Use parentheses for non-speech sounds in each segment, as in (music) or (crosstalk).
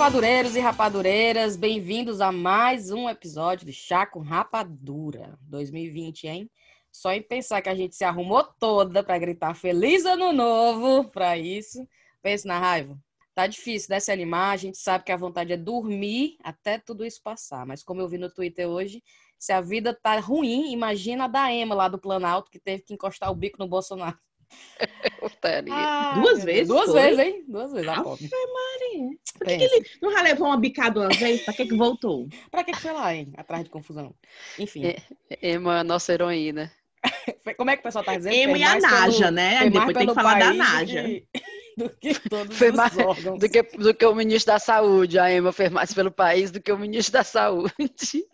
rapadureiros e rapadureiras, bem-vindos a mais um episódio de Chá com Rapadura 2020, hein? Só em pensar que a gente se arrumou toda para gritar Feliz Ano Novo para isso. Pense na raiva. Tá difícil, né? Se animar. A gente sabe que a vontade é dormir até tudo isso passar. Mas como eu vi no Twitter hoje, se a vida tá ruim, imagina a da Ema lá do Planalto, que teve que encostar o bico no Bolsonaro. (laughs) Ah, Duas vezes? Duas foi? vezes, hein? Duas vezes. A pobre. Maria. Por que, que ele não já levou uma bicada uma vez? Pra que que voltou? pra que que foi lá, hein? Atrás de confusão. Enfim. É, Ema, nossa heroína. (laughs) Como é que o pessoal tá dizendo? Ema Foi e a mais pelo- Naja, né? Depois tem que falar da Naja. que- (laughs) Do que todos Foi os mais órgãos. do que, do que o ministro da Saúde. A Ema fez mais pelo país do que o ministro da Saúde.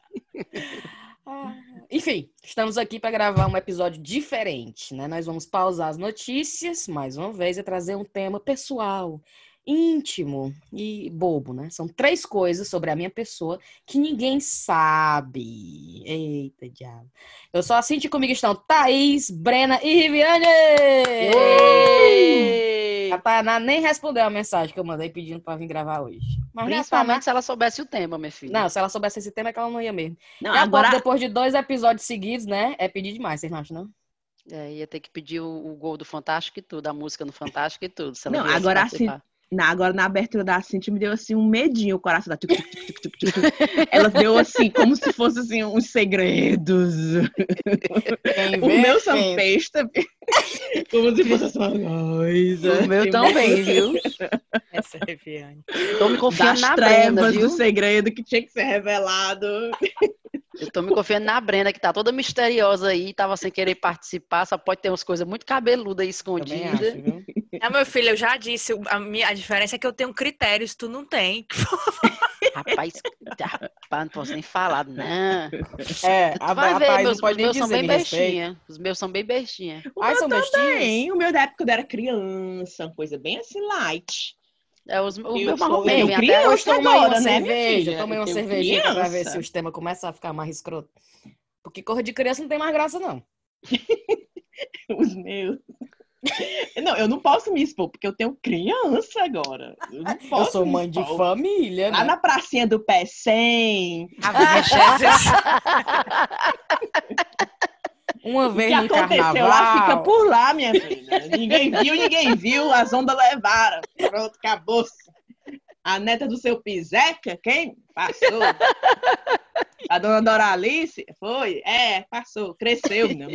Ah, Enfim, estamos aqui para gravar um episódio diferente, né? Nós vamos pausar as notícias, mais uma vez, e trazer um tema pessoal, íntimo e bobo, né? São três coisas sobre a minha pessoa que ninguém sabe. Eita, diabo. Eu assim que comigo estão Thaís, Brena e Riviane! A Tainá nem respondeu a mensagem que eu mandei pedindo para vir gravar hoje. Mas Principalmente se ela soubesse o tema, minha filha. Não, se ela soubesse esse tema, é que ela não ia mesmo. Não, E a agora, depois de dois episódios seguidos, né? É pedir demais, vocês não acham, não? É, ia ter que pedir o, o gol do Fantástico e tudo, a música no Fantástico e tudo. se ela Não, agora participar. Na, agora na abertura da Cintia me deu assim um medinho, o coração da tuc, tuc, tuc. Ela deu assim, como se fosse assim, uns segredos. Quem O meu quem- sampesta, (laughs) como se fosse uma coisa. O meu também, viu? Essa é. Tô me confiando Das na trevas Brenda, viu? do segredo que tinha que ser revelado. Eu tô me confiando na Brenda, que tá toda misteriosa aí, tava sem querer participar, só pode ter umas coisas muito cabeludas aí Também acho, Ah, meu filho, eu já disse, a, minha, a diferença é que eu tenho critérios, tu não tem. (laughs) Rapaz, rapaz, não posso nem falar, não. É, Tu a, vai a ver, meus, não pode os nem meus são bem bestinha. Os meus são bem bestinha. O meu são bestinhos? também. O meu da época eu era criança, uma coisa bem assim light. É, os, o Eu meu sou- marrom eu criança Hoje tomei uma né, cerveja, filha? tomei uma cervejinha pra ver se os temas começam a ficar mais escroto. Porque cor de criança não tem mais graça, não. (laughs) Os meus. (laughs) Não, eu não posso me expor, porque eu tenho criança agora. Eu, não Eu posso sou me mãe de família, Lá né? na pracinha do pé 100. Ave Jesus. Uma O vez que no aconteceu carnaval. lá fica por lá, minha filha. Ninguém viu, ninguém viu. As ondas levaram. Pronto, acabou-se. A neta do seu Piseca, quem? Passou. A dona Doralice? Foi? É, passou. Cresceu. Não.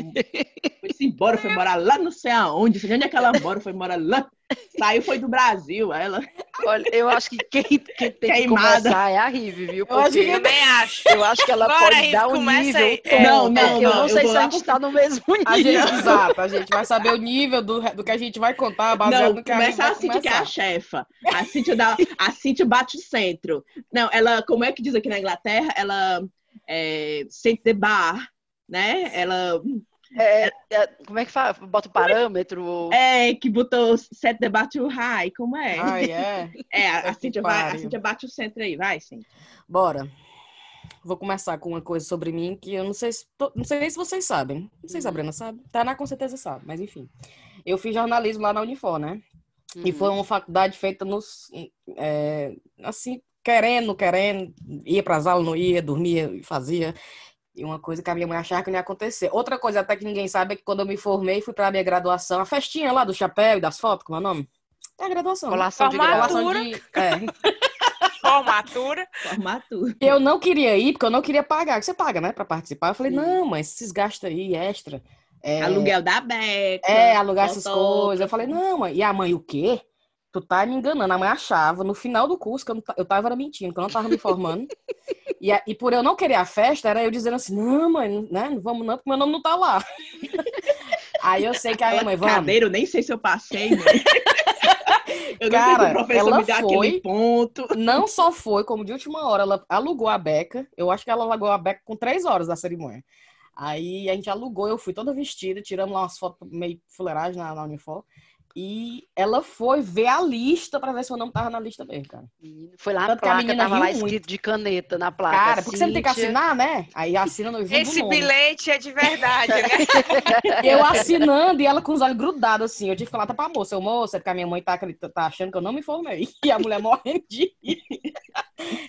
Foi-se embora, foi morar lá não sei aonde. Não sei onde é que ela mora, foi morar lá. Saiu, foi do Brasil. Ela... Olha, eu acho que quem, quem tem que Queimada. começar é a Rive, viu? Eu acho Porque que- Também acho. eu acho que ela Bora, pode Rive, dar o começa nível. aí. todo, Não, não, Eu não, não eu sei se a gente está no mesmo A nível. gente, exato, a gente vai saber o nível do, do que a gente vai contar baseado Não, no que a gente começa vai a Cintia, que é a chefa. A Cintia, dá, a Cintia bate o centro. Não, ela, como é que diz aqui na Inglaterra? Ela é, sente the bar, né? Ela É, é, como é que fala? Bota o parâmetro? é que botou set the bar too high, como é? Ai, é. (laughs) é, a, a vai, a bate o centro aí, vai, Cintia. Bora. Vou começar com uma coisa sobre mim que eu não sei se, to- não sei nem se vocês sabem. Não sei se a Brena sabe. Tainá com certeza sabe, mas enfim. Eu fiz jornalismo lá na Unifor, né? E Hum. foi uma faculdade feita nos. é, assim, querendo, querendo. Ia para as aulas, não ia, dormia e fazia. E uma coisa que a minha mãe achava que não ia acontecer. Outra coisa até que ninguém sabe é que quando eu me formei, fui para a minha graduação, a festinha lá do chapéu e das fotos, como é o nome? É a graduação. né? Colação de Formatura. de. É. (laughs) Formatura. Formatura. Eu não queria ir, porque eu não queria pagar. Você paga, né, pra participar. Eu falei, Sim. não, mas esses gastos aí extra. É, Aluguel da Beca. É, alugar essas coisas. Eu falei, não, mãe. E a mãe, o quê? Tu tá me enganando. A mãe achava, no final do curso, que eu, não eu tava era mentindo, que eu não tava me formando. (laughs) e, a- e por eu não querer a festa, era eu dizendo assim, não, mãe, não- né, não vamos não, porque meu nome não tá lá. (laughs) Aí eu sei que a minha mãe, vamos. Cadeira, eu nem sei se eu passei, né? eu Cara, o professor ela foi- aquele ponto. Não só foi, como de última hora, ela alugou a beca. Eu acho que ela alugou a beca com três horas da cerimônia. Aí a gente alugou, eu fui toda vestida, tiramos lá umas fotos meio fuleiragem na, na Unifor. E ela foi ver a lista pra ver se o nome tava na lista mesmo, cara. Foi lá na Tanto que a placa, menina tava lá escrito muito. de caneta na placa. Cara, porque você não tem que assinar, né? Aí assina no junto Esse bilhete é de verdade, né? (laughs) Eu assinando e ela com os olhos grudados, assim. Eu tive que falar até pra moça. Eu, moça, é porque a minha mãe tá, tá achando que eu não me informei. (laughs) E a mulher morrendo de.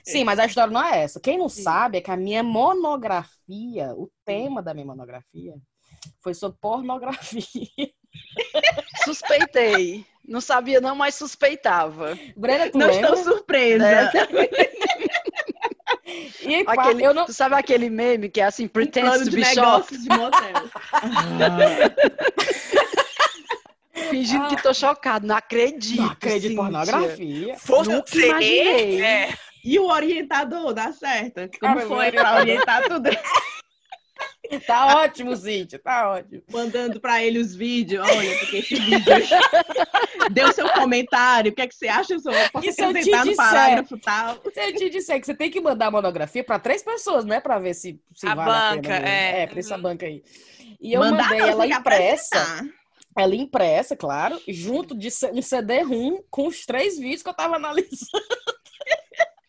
Sim, mas a história não é essa. Quem não sabe é que a minha monografia, o tema da minha monografia, foi sobre pornografia. Suspeitei. Não sabia não, mas suspeitava. Brena, tu Não lembra? estou surpresa. Né? (laughs) E pá, Aquele, eu não... Tu sabe aquele meme que é assim, pretends plano to de be shocked, de motel. fingindo que tô chocado. Não acredito, Não acredito em Cíntia. pornografia. Você imaginei. É. E o orientador, dá certo? Como Cara, foi o pra orientar tudo? (laughs) (laughs) Tá ótimo, Cíntia, tá ótimo. Mandando pra ele os vídeos. Olha, porque esse vídeo. (laughs) Deu seu comentário. O que, é que você acha? Eu posso E se eu te disser? parágrafo tal. Se eu te disser que você tem que mandar a monografia para três pessoas, não é para ver se, se A vale a banca, pena. mesmo. é. É, pra essa Uhum. banca aí. E eu Mandar mandei não, ela impressa, apresentar. ela impressa, claro, junto de um CD-ROM com os três vídeos que eu tava analisando.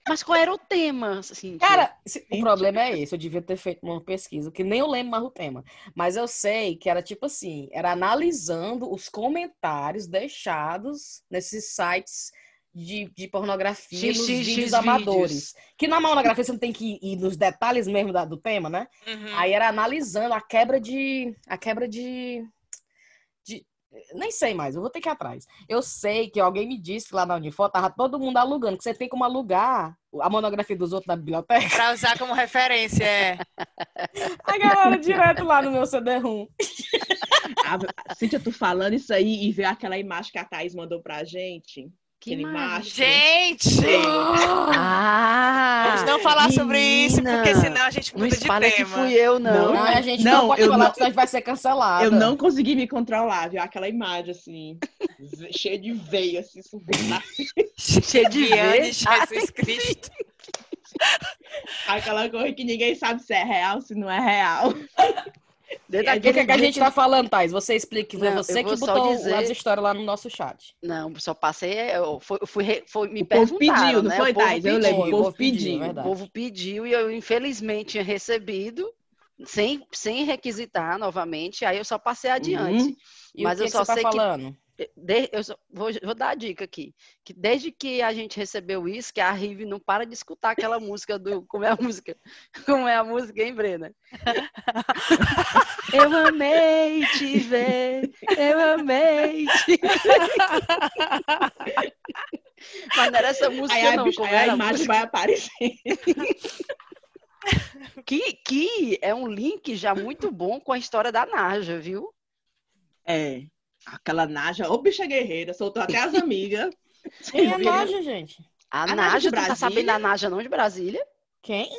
Mas qual era o tema, assim? Cara, se- o problema é esse, eu devia ter feito uma pesquisa, que nem eu lembro mais o tema. Mas eu sei que era tipo assim, era analisando os comentários deixados nesses sites de, de pornografia, X, nos X, vídeos X amadores. Que na monografia você não tem que ir nos detalhes mesmo da- do tema, né? Uhum. Aí era analisando a quebra de. A quebra de. de- nem sei mais, eu vou ter que ir atrás. Eu sei que alguém me disse que lá na Unifor tava todo mundo alugando, que você tem como alugar a monografia dos outros na biblioteca. Pra usar como referência, é. (laughs) A galera direto lá no meu CD-ROM. (laughs) A Cíntia, tu falando isso aí e ver aquela imagem que a Thaís mandou pra gente. Que aquele imagem. Gente! Ah! Vamos não falar sobre isso, porque menina. senão a gente Não muda de espalha que tema. fui eu, não. Não, a gente não, Não, pode falar, não- porque senão a gente vai ser cancelada. Eu não consegui me controlar, viu? Aquela imagem assim, (laughs) cheia de veia, assim, subindo na Cheio de Viane, vez. Jesus Cristo. Aquela coisa que ninguém sabe se é real, se não é real. (laughs) Desde É, O que, é que a gente tá falando, Thais? Você explica, que foi Não, você que botou dizer- as histórias lá no nosso chat. Não, só passei. Eu fui, fui, foi, me O povo pediu, não né? foi, o povo Thais? Eu pediu. lembro, o Foi, povo pediu, pediu. é O povo pediu e eu, infelizmente, tinha recebido, sem, sem requisitar novamente, aí eu só passei adiante. Uhum. E Mas o que, eu que só você tá sei que- falando? De- eu vou, vou dar a dica aqui. Que desde que a gente recebeu isso, que a Rive não para de escutar aquela música do. Como é a música? (laughs) Como é a música, hein, Brena? (laughs) eu amei te ver, eu amei te ver. (laughs) Mas não era essa música, Aí a, não. Como aí a imagem vai aparecer. Que, que é um link já muito bom com a história da Naja, viu? É. Aquela Naja, ô bicha guerreira, soltou até as amigas. (laughs) Quem é viram? Naja, gente? A, A Naja tu tá sabendo da Naja não de Brasília? Quem?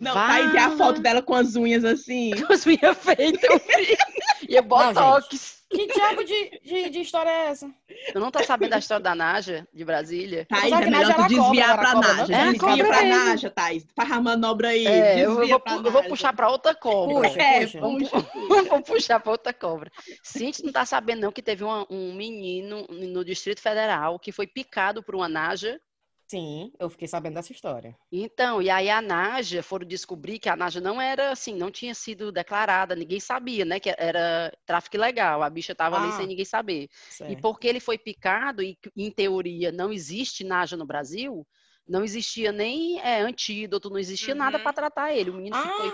Não, tá aí tem a foto dela com as unhas assim. (laughs) Com as minhas feitas. (laughs) E é botox. Que diabo de, de, de história é essa? Tu não tá sabendo da história da Naja, de Brasília? Thaís, é melhor tu cobra, desviar era pra cobra, não? Naja. É, desvia cobra pra mesmo. Naja, Thaís. Faz a manobra aí. É, eu, vou, pra eu vou puxar pra outra cobra. Puxa, É, puxa. Vamos, puxa. (laughs) vamos puxar pra outra cobra. Cintia não tá sabendo, não, que teve uma- um menino no Distrito Federal que foi picado por uma Naja. Sim, eu fiquei sabendo dessa história. Então, e aí a Naja, foram descobrir que a Naja não era assim, não tinha sido declarada, ninguém sabia, né, que era tráfico ilegal, a bicha tava ali Ah. sem ninguém saber. E Certo. porque ele foi picado e, em teoria, não existe Naja no Brasil, não existia nem é, antídoto, não existia nada Uhum. para tratar ele. O menino Ah, foi,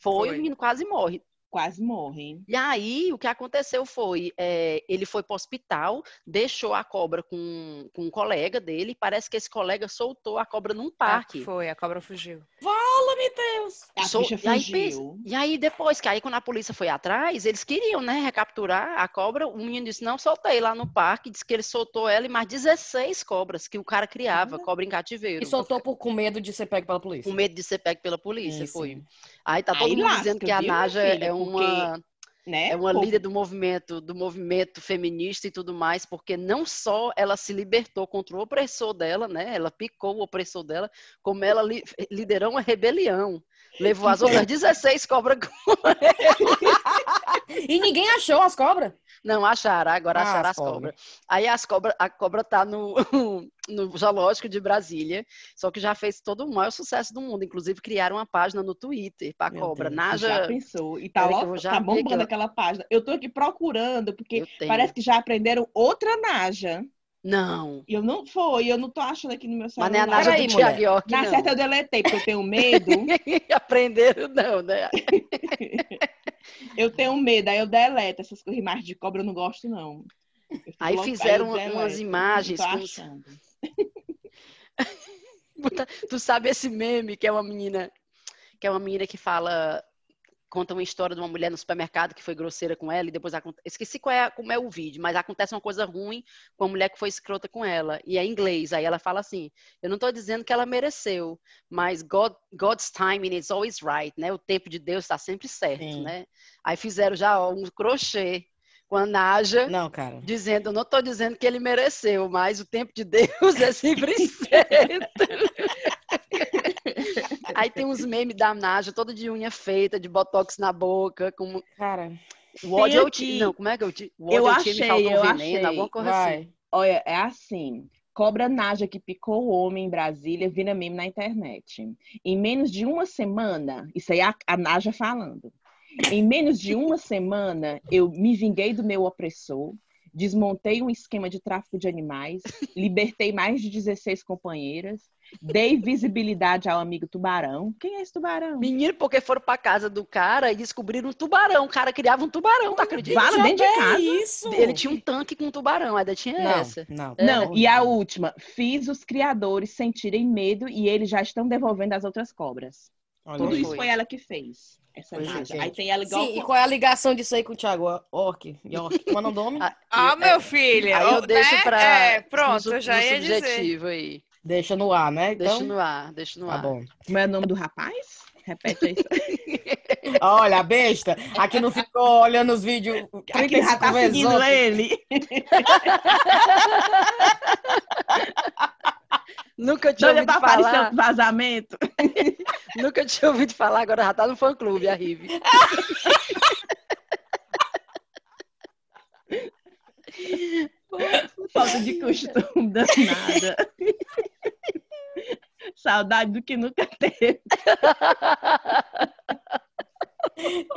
foi, foi. o menino quase morre. Quase morrem. E aí, o que aconteceu foi, é, ele foi para o hospital, deixou a cobra com, com um colega dele, e parece que esse colega soltou a cobra num parque. Foi, a cobra fugiu. Fala-me, Deus! A Sou- bicha e aí fugiu. E aí, depois, que aí quando a polícia foi atrás, eles queriam, né, recapturar a cobra. O menino disse, não, soltei lá no parque. Disse que ele soltou ela e mais 16 cobras que o cara criava, cobra em cativeiro. E soltou por, com medo de ser pego pela polícia. Com medo de ser pego pela polícia, Sim, foi. sim. Aí tá todo Aí mundo lasca, dizendo que a viu, minha Naja filha? é uma... Né? É uma líder do movimento, do movimento feminista e tudo mais, porque não só ela se libertou contra o opressor dela, né? Ela picou o opressor dela, como ela li- liderou uma rebelião. Levou as outras 16 cobras. com- (laughs) E ninguém achou as cobras? Não, acharam, agora Ah, acharam as as cobras. Aí as cobra, a cobra tá no, no zoológico de Brasília, só que já fez todo o maior sucesso do mundo. Inclusive, criaram uma página no Twitter pra Meu cobra. Deus, Já Naja, pensou? E tá, já tá bombando ó. aquela página. Eu tô aqui procurando, porque parece que já aprenderam outra Naja. Não, eu não foi, eu não tô achando aqui no meu mas celular. não é a Naja do. Thiago York, Na não. certa eu deletei, porque eu tenho medo. (laughs) Aprenderam, não, né? (laughs) eu tenho medo, aí eu deleto. Essas coisas mais de cobra eu não gosto, não. Aí louca, fizeram deleto. umas imagens Não tô com- achando. (laughs) Tu sabe esse meme que é uma menina, que é uma menina que fala, conta uma história de uma mulher no supermercado que foi grosseira com ela e depois esqueci qual é, como é o vídeo, mas acontece uma coisa ruim com a mulher que foi escrota com ela e é inglês. Aí ela fala assim: "Eu não tô dizendo que ela mereceu, mas God, God's timing is always right, né? O tempo de Deus está sempre certo, Sim. né? Aí fizeram já ó, um crochê com a Naja Não, cara. dizendo, eu não estou dizendo que ele mereceu, mas o tempo de Deus é sempre (laughs) certo. (laughs) (laughs) Aí tem uns memes da Naja, toda de unha feita, de botox na boca, com Cara, o ódio eu aqui. ti... Não, como é que eu ti... O Eu ódio eu me achei, faltou eu veneno, achei. alguma coisa assim. vai. Olha, é assim. Cobra Naja que picou o homem em Brasília vira meme na internet. Em menos de uma semana, isso aí é a, a Naja falando. Em menos de uma semana, eu me vinguei do meu opressor, desmontei um esquema de tráfico de animais, libertei mais de 16 companheiras, dei visibilidade ao amigo tubarão. Quem é esse tubarão? Menino, porque foram pra casa do cara e descobriram um tubarão. O cara criava um tubarão, tá acreditando? Vale dentro de casa. isso. Ele tinha um tanque com um tubarão, ainda tinha Não, essa. não. É. Não, e a última, fiz os criadores sentirem medo e eles já estão devolvendo as outras cobras. Olha Tudo isso Foi. foi ela que fez. Essa Pois é. Aí tem ela igual. Sim, e qual é a ligação disso aí com o Thiago York? York. Como é o nome? (laughs) Ah, Ah, é, meu filho. Aí eu né? deixo pra. É, pronto, no, eu já no ia dizer. aí. Deixa no ar, né? Então, Deixa no ar, deixa no tá ar. bom. Como é o nome do rapaz? Repete aí. (laughs) Olha, a besta, aqui não ficou olhando os vídeos Aqui já 35 tá vezes seguindo ele. (laughs) Nunca tinha ouvido falar. vazamento. (laughs) Nunca tinha ouvido falar, agora já tá no fã clube, a Rive. Falta de costume (laughs) danada. (laughs) Saudade do que nunca teve.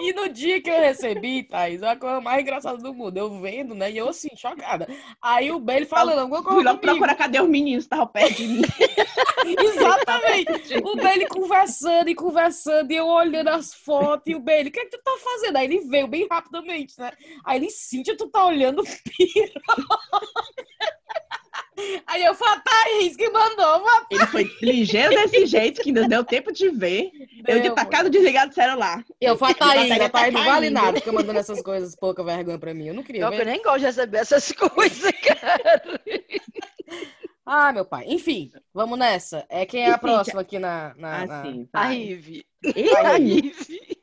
E no dia que eu recebi, Thaís, é a coisa mais engraçada do mundo. Eu vendo, né? E eu assim, chocada. Aí o Bailey falando alguma Fui coisa logo comigo. procurar cadê os meninos que estavam perto de mim. (laughs) Exatamente. O Bailey conversando e conversando, e eu olhando as fotos, e o Bailey, o que é que tu tá fazendo? Aí ele veio bem rapidamente, né? Aí ele, Cíntia, tu tá olhando o piro. (laughs) Aí eu falei, Thaís, que mandou. Ele foi ligeiro desse jeito que ainda deu tempo de ver. Eu de tacado desligado do celular. Eu falei, A Thaís, bateria a Thaís não vale nada, fica mandando essas coisas pouca vergonha pra mim. Eu não queria eu ver. nem gosto de receber essas (laughs) coisas, cara. Ah, meu pai. Enfim, vamos nessa. É quem é a próxima aqui na. na- na- Assim, A. Rive. Eita, A Rive.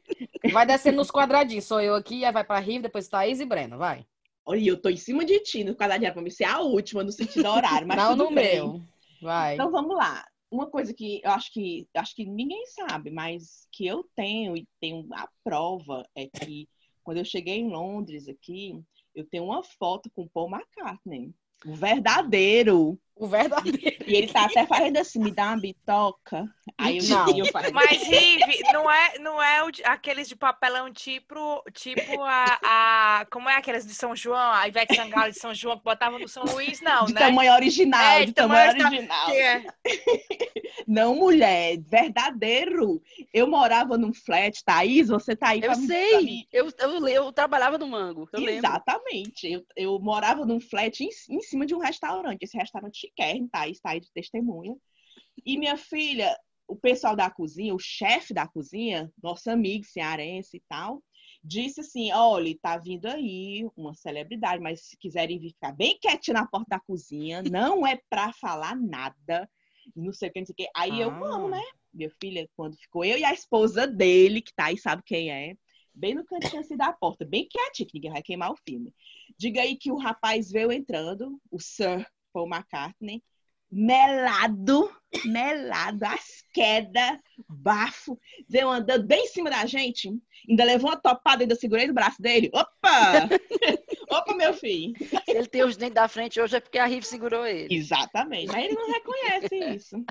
Vai descendo nos quadradinhos. Sou eu aqui, aí vai pra Rive, depois Thaís e Breno. Vai. Olha, eu tô em cima de ti, no quadradinho pra mim ser a última no sentido horário, mas não tudo no bem. meu. Vai. Então vamos lá. Uma coisa que eu acho que acho que ninguém sabe, mas que eu tenho e tenho a prova é que quando eu cheguei em Londres aqui, eu tenho uma foto com Paul McCartney, o verdadeiro. O verdadeiro. E ele tá até fazendo assim, me dá uma bitoca. Aí eu, Não. eu Mas, Rive, não é, não é o de- aqueles de papelão tipo, tipo a, a. Como é aqueles de São João, a Ivete Sangalo de São João que botava no São Luís, não, de né? tamanho original, É, de de tamanho tamanho original. Que é- (laughs) Não, mulher, verdadeiro. Eu morava num flat, Thaís, você tá aí Eu sei. Eu, eu, eu trabalhava no Mango. Eu lembro. Exatamente. Eu, eu morava num flat em, em cima de um restaurante. Esse restaurante chiquérrimo, Thaís tá aí de testemunha. E minha filha, o pessoal da cozinha, o chefe da cozinha, nosso amigo cearense e tal, disse assim: olha, tá vindo aí uma celebridade, mas se quiserem vir ficar bem quietinho na porta da cozinha, não é pra falar nada. Não sei o que, não sei o que. Aí eu, Ah. vamos, né? Minha filha, quando ficou eu e a esposa dele, que tá aí, sabe quem é, bem no cantinho assim da porta, bem quietinho, que ninguém vai queimar o filme. Diga aí que o rapaz veio entrando, o Sir Paul McCartney, melado, melado, as quedas, bafo, veio andando bem em cima da gente, ainda levou uma topada, ainda segurei no braço dele. Opa! (laughs) Opa, meu filho. Se ele tem os dentes da frente hoje é porque a Rive segurou ele. Exatamente. Mas ele não reconhece isso.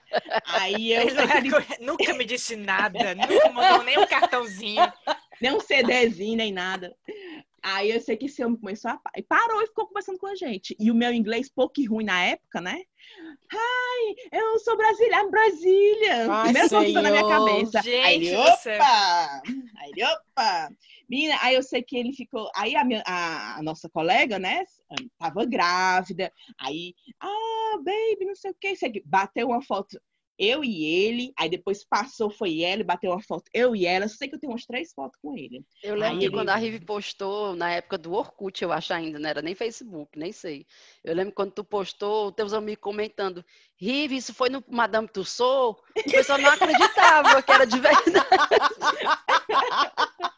Aí eu. Ele reconhe- nunca me disse nada, nunca mandou nem um cartãozinho. nem um CDzinho, nem nada. Aí eu sei que esse homem começou a. E parou e ficou conversando com a gente. E o meu inglês, pouco e ruim na época, né? Ai, eu sou Brasília, I'm Brasília. Ai, que tá na minha senhor. cabeça. aí ele, Gente do céu. opa! Aí ele, opa! Menina, aí eu sei que ele ficou. Aí a, minha, a, a nossa colega, né, tava grávida. Aí, ah, baby, não sei o que. Bateu uma foto eu e ele. Aí depois passou, foi ela, bateu uma foto eu e ela. Só sei que eu tenho umas três fotos com ele. Eu lembro Aí que ele- quando a Rive postou, na época do Orkut, eu acho ainda, não era nem Facebook, nem sei. Eu lembro quando tu postou, teus amigos comentando, Rive, isso foi no Madame Tussauds? O pessoal não acreditava que era de verdade. (laughs)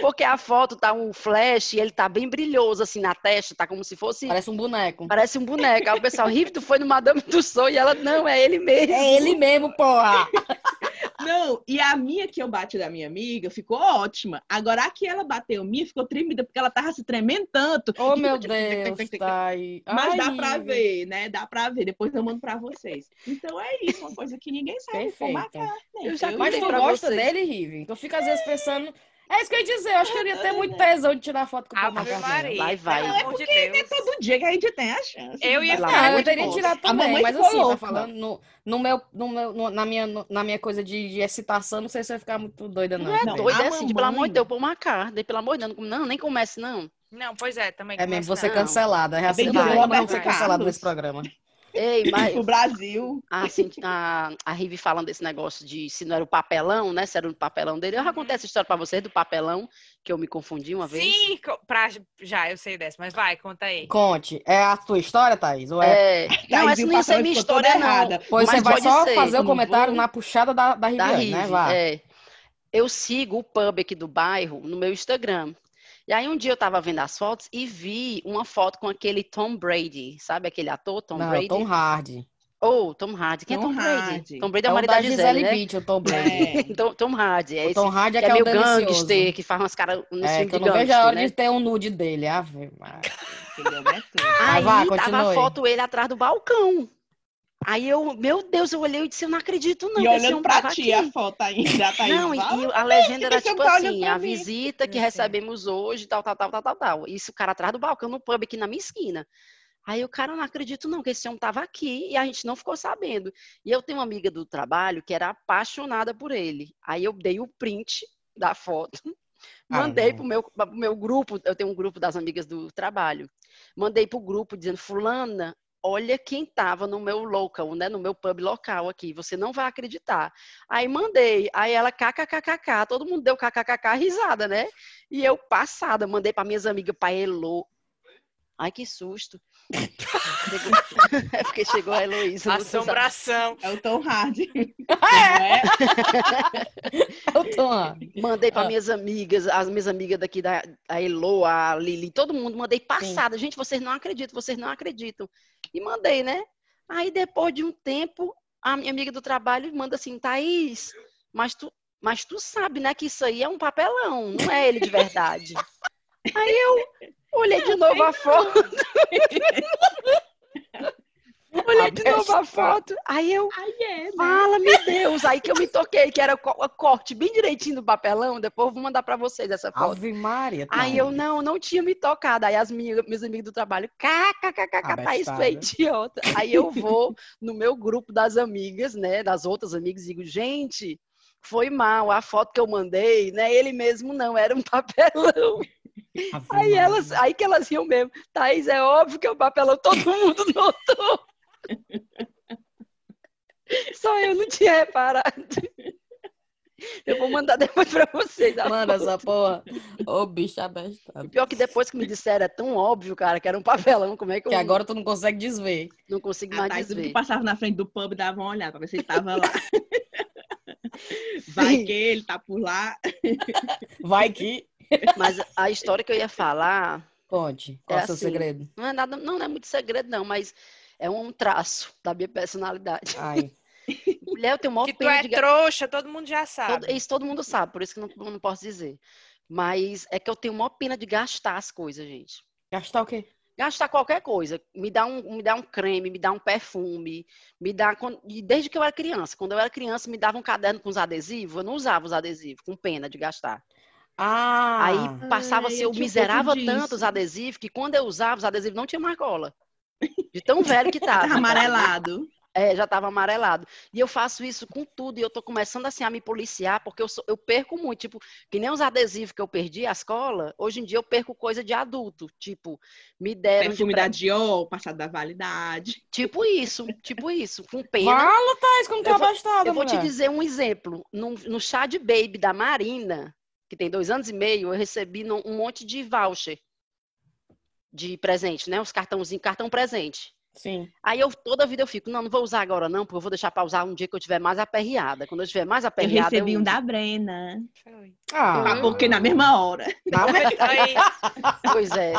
Porque a foto tá um flash e ele tá bem brilhoso, assim, na testa, tá como se fosse... Parece um boneco. Parece um boneco. Aí o pessoal, Rive, tu foi no Madame Tussauds? E ela, não, é ele mesmo. É ele mesmo, porra! (laughs) Não, e a minha que eu bati da minha amiga ficou ótima. Agora a que ela bateu minha ficou tremida porque ela tava se tremendo tanto. Oh, meu Deus, tá aí. Mas dá Ai, pra ver, né? Dá pra ver. Depois eu mando pra vocês. Então é isso, uma coisa que ninguém sabe. Foi Perfeito. McCartney. Eu já Mas Mandei tu gosta você. dele, Rive? Tu fica às vezes pensando. É isso que eu ia dizer, eu acho que eu ia ter muito tesão de tirar foto com o Paul McCartney. Vai, vai. Pelo É amor de porque é Deus. todo dia que a gente tem a chance. Eu ia ficar Não, eu muito teria tirado A também, mamãe mas assim, tá louca. falando no, no meu, no meu, no- na, minha, no- na minha coisa de, de excitação, não sei se vai ficar muito doida, não. Não é Não, doido, a é assim, de, pelo amor de mamãe- Deus, pôr uma carne, pelo amor de Deus, não, não, nem comece, não. Não, pois é, também. É mesmo, você não. cancelada. Já sei Bem que que eu não ser cancelada nesse programa. Ei, (laughs) mas O Brasil. a, assim, a, a Rive falando desse negócio de se não era o papelão, né? Se era o papelão dele. Eu já contei essa história pra vocês do papelão, que eu me confundi uma vez. Sim, pra, já, eu sei dessa, mas vai, conta aí. Conte, é a tua história, Thaís? Ou é... É, não, Thaís, essa não ia ser minha história, não. errada. Pois mas você vai só ser, fazer o eu não comentário vou. na puxada da, da Da Riviane, Rive, né? Vá. é. Eu sigo o pub aqui do bairro no meu Instagram. E aí um dia eu tava vendo as fotos e vi uma foto com aquele Tom Brady, sabe aquele ator, Tom não, Brady? Tom Hardy. Oh, Tom Hardy. Quem é Tom Tom Brady? Hardy. Tom Brady é É o marido da da Gisele Gisele, né? Bündchen, o Tom Brady. (laughs) É. Então, Tom Hardy, é O esse Tom Hardy é que que é é o meio delicioso. gangster, que faz umas caras no É, filme que eu de não vejo a hora gangster, né? de ter um nude dele. Ave? É. Vai, Aí vá, tava a foto ele atrás do balcão. Aí eu, meu Deus, eu olhei e disse, eu não acredito não. E olhando homem pra ti a foto ainda, tá aí. Não, e, a legenda era tipo tá assim, a visita que sei. recebemos hoje, tal, tal, tal, tal, tal, tal. Isso, o cara atrás do balcão, no pub aqui na minha esquina. Aí o cara, eu não acredito não, que esse homem tava aqui e a gente não ficou sabendo. E eu tenho uma amiga do trabalho que era apaixonada por ele. Aí eu dei o print da foto, mandei Ah, pro meu, pro meu grupo, eu tenho um grupo das amigas do trabalho. Mandei pro grupo dizendo, fulana, olha quem tava no meu local, né, no meu pub local aqui, você não vai acreditar. Aí mandei, aí ela kkkk, todo mundo deu kkkk, risada, né? E eu passada, mandei para minhas amigas, pra Elo. Ai, que susto. (laughs) Chegou... (laughs) é porque chegou a Heloísa. Assombração. É o Tom Hardy. (laughs) Ah, Não é? É o Tom Hardy. Mandei para Ah. minhas amigas, as minhas amigas daqui da a Elo, a Lili, todo mundo, mandei passada. Gente, vocês não acreditam, vocês não acreditam. E mandei, né? Aí depois de um tempo, a minha amiga do trabalho manda assim, Thaís, mas tu, mas tu sabe, né, que isso aí é um papelão, não é ele de verdade. Aí eu olhei de novo a foto. (laughs) olhei de novo a foto. Aí eu Aí é, né? Fala, meu Deus! Aí que eu me toquei, que era o corte bem direitinho do papelão. Depois eu vou mandar pra vocês essa foto. Ave Maria. Aí eu não, não tinha me tocado. Aí as minhas, meus amigos do trabalho, kkkk, Thaís, tu é Abestada. idiota. Aí eu vou no meu grupo das amigas, né, das outras amigas, e digo, gente, foi mal, a foto que eu mandei, né, ele mesmo não, era um (laughs) papelão. (laughs) Aí elas, aí que elas riam mesmo, Thaís, é óbvio que é um papelão, todo (laughs) mundo notou. Só eu não tinha reparado. Eu vou mandar depois pra vocês. a Manda essa porra. Ô, bicho abestado. Pior que depois que me disseram, é tão óbvio, cara, que era um papelão, como é que eu Que agora tu não consegue desver. não consigo mais desver? que passava na frente do pub, dava uma olhada pra ver se ele tava lá. (laughs) Vai Sim. que ele tá por lá. Vai que. Mas a história que eu ia falar Conte. Qual É é o seu assim. segredo? não é nada, não é muito segredo, não, mas é um traço da minha personalidade. Ai. (laughs) Mulher, eu tenho maior Que tu pena é de trouxa, todo mundo já sabe. todo, Isso todo mundo sabe, por isso que não, não posso dizer. Mas é que eu tenho maior pena de gastar as coisas, gente. Gastar o quê? gastar qualquer coisa. Me dá um, me dá um creme, me dá um perfume, me dá. E desde que eu era criança. Quando eu era criança, me dava um caderno com os adesivos. Eu não usava os adesivos, com pena de gastar. Ah! Aí passava assim, eu eu um miserava tanto os adesivos que quando eu usava, os adesivos não tinha mais cola. De tão velho que Tá (laughs) tava. amarelado. É, já tava amarelado. E eu faço isso com tudo, e eu tô começando assim a me policiar, porque eu, sou- eu perco muito, tipo, que nem os adesivos que eu perdi à escola, hoje em dia eu perco coisa de adulto, tipo, me deram de Perfume pre- da Dior, passado da validade. Tipo isso, tipo isso, com pena. Fala, Thaís, como tu é Eu vou- Eu vou te dizer um exemplo. No, no chá de baby da Marina, que tem dois anos e meio, eu recebi um monte de voucher de presente, né? Os cartãozinhos, cartão presente. Sim. Aí eu toda vida eu fico, não, não vou usar agora não, porque eu vou deixar para usar um dia que eu tiver mais aperreada. Quando eu estiver mais Eu aperreada, recebi um uso. da Brena. Foi. Ah, Ah, porque na mesma hora. Aí, (laughs) Pois é.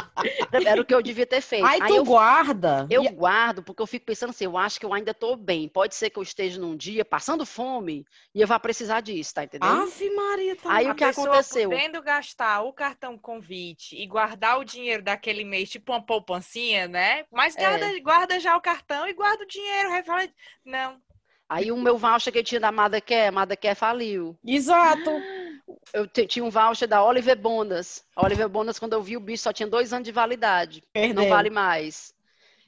Era o que eu devia ter feito. Aí tu eu, guarda. eu E- guardo, porque eu fico pensando assim, eu acho que eu ainda tô bem. Pode ser que eu esteja num dia passando fome e eu vá precisar disso, tá entendendo? Ave Maria, tá. Aí a o que aconteceu? podendo gastar o cartão convite e guardar o dinheiro daquele mês, tipo uma poupancinha, né? Mas É. guarda, guarda já o cartão e guarda o dinheiro. Aí fala, não, Aí o meu voucher que eu tinha da Mothercare, a Mothercare faliu. Exato. (gasps) Eu tinha um voucher da Oliver Bondas. A Oliver Bondas, quando eu vi o bicho, só tinha dois anos de validade. Perdeu. Não vale mais.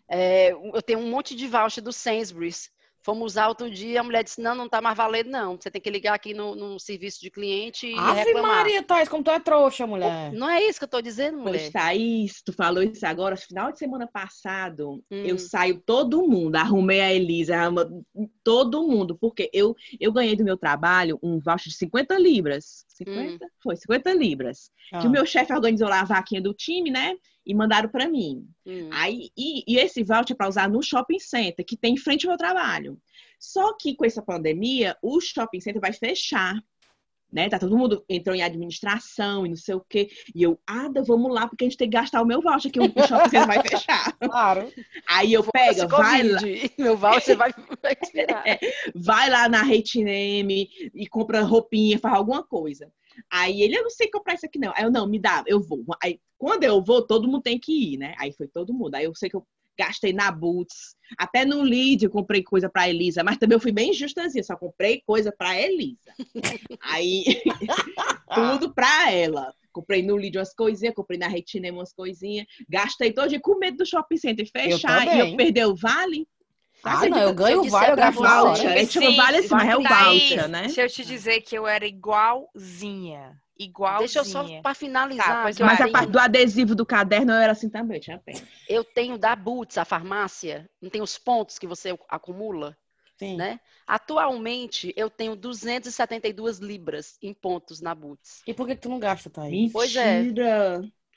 É, eu tenho um monte de voucher do Sainsbury's. Fomos usar outro dia, a mulher disse, não, não tá mais valendo, não. Você tem que ligar aqui no, no serviço de cliente e Ave reclamar. Maria, Thaís, como tu é trouxa, mulher. Não é isso que eu tô dizendo, mulher. Pois, Thaís, tu falou isso agora. Final de semana passado, Hum. eu saio todo mundo. Arrumei a Elisa, todo mundo. Porque eu, eu ganhei do meu trabalho um voucher de 50 libras. 50? Foi, 50 libras. Ah. Que o meu chefe organizou lá a vaquinha do time, né? E mandaram pra mim. Hum. Aí, e, e esse voucher é para usar no shopping center, que tem em frente ao meu trabalho. Só que com essa pandemia, o shopping center vai fechar. Né? Tá todo mundo entrou em administração e não sei o quê. E eu, Ada, vamos lá, porque a gente tem que gastar o meu voucher, que o shopping center vai fechar. (laughs) Claro. Aí eu pego, vai lá, (laughs) Meu voucher vai, vai esperar. (laughs) vai lá na H&M e compra roupinha, faz alguma coisa. Aí ele, eu não sei comprar isso aqui não. Aí eu, não, me dá, eu vou. Aí quando eu vou, todo mundo tem que ir, né? Aí foi todo mundo. Aí eu sei que eu gastei na Boots, até no Lead eu comprei coisa pra Elisa, mas também eu fui bem justazinha, só comprei coisa pra Elisa. Aí (laughs) tudo pra ela. Comprei no Lead umas coisinhas, comprei na H&M umas coisinhas, gastei todo dia com medo do shopping center fechar e também. eu perder o vale. Ah, não, eu ganho disser vale, eu hora. Voucher, a gente chama Sim, vale assim, mas é o voucher, né? Deixa eu te dizer que eu era igualzinha. Igualzinha. Deixa eu só, para finalizar, Tá, eu Mas a parte do adesivo do caderno eu era assim também, eu tinha pena. eu tenho da Boots, a farmácia, não tem os pontos que você acumula, Sim. né? Atualmente, eu tenho 272 libras em pontos na Boots. E por que, que tu não gasta, Thaís? Mentira! Pois é.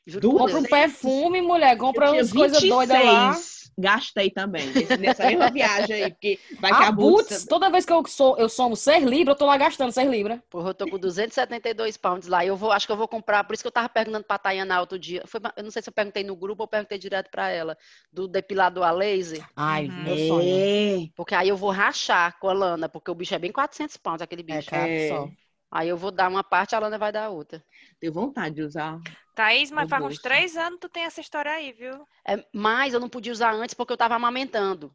Juro Compra um perfume, mulher. Compra umas coisas doidas lá. 26, Gastei também, nessa mesma viagem aí, porque vai que A a Boots, Boots... toda vez que eu, sou, eu somo 6 libras, eu tô lá gastando 6 libras. Porra, eu tô com 272 pounds lá. Eu vou, acho que eu vou comprar, por isso que eu tava perguntando pra Tayana outro dia. Foi, eu não sei se eu perguntei no grupo ou perguntei direto pra ela, do depilador a laser. Ai, Uhum. meu sonho. É, Porque aí eu vou rachar com a Lana, porque o bicho é bem 400 pounds, aquele É bicho. caro É. só. Aí eu vou dar uma parte, a Lana vai dar outra. tenho vontade de usar. Thaís, mas faz uns três anos tu tem essa história aí, viu? É, mas eu não podia usar antes porque eu tava amamentando.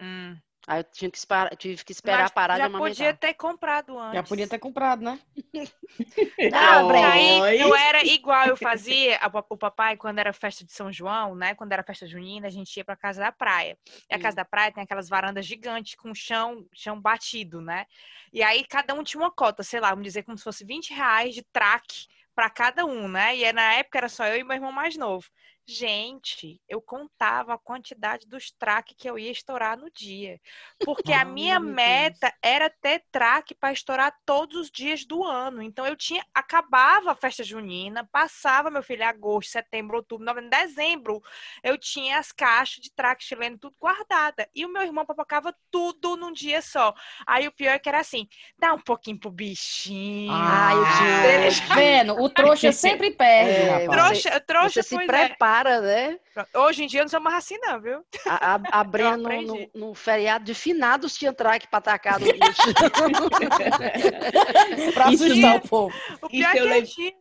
Hum. Aí eu tinha que esperar, tive que esperar Mas parar de já amamentar. podia ter comprado antes. Já podia ter comprado, né? (laughs) Ah. Breno. Aí eu era igual eu fazia, a o papai, quando era festa de São João, né? Quando era festa junina, a gente ia pra casa da praia. E a Hum. casa da praia tem aquelas varandas gigantes com chão, chão batido, né? E aí cada um tinha uma cota, sei lá, vamos dizer como se fosse 20 reais de traque pra cada um, né? E na época era só eu e meu irmão mais novo. Gente, eu contava a quantidade dos traques que eu ia estourar no dia. Porque a Ai, minha Deus. meta era ter traque para estourar todos os dias do ano. Então eu tinha. Acabava a festa junina, passava, meu filho, agosto, setembro, outubro, novembro, dezembro. Eu tinha as caixas de traque chileno tudo guardada. E o meu irmão papocava tudo num dia só. Aí o pior é que era assim: dá um pouquinho pro bichinho. Ah, eu tinha- Deixa- Vendo, o trouxa sempre perde, É, rapaz. Trouxa, trouxa, Você se pois é. Prepara, né? Hoje em dia não sou mais assim, não, viu? A, a, (laughs) a Brena no, no- no feriado de finados tinha traque pra atacar no (laughs) bicho. (laughs) pra Isso assustar o povo. O Isso pior é que eu eu.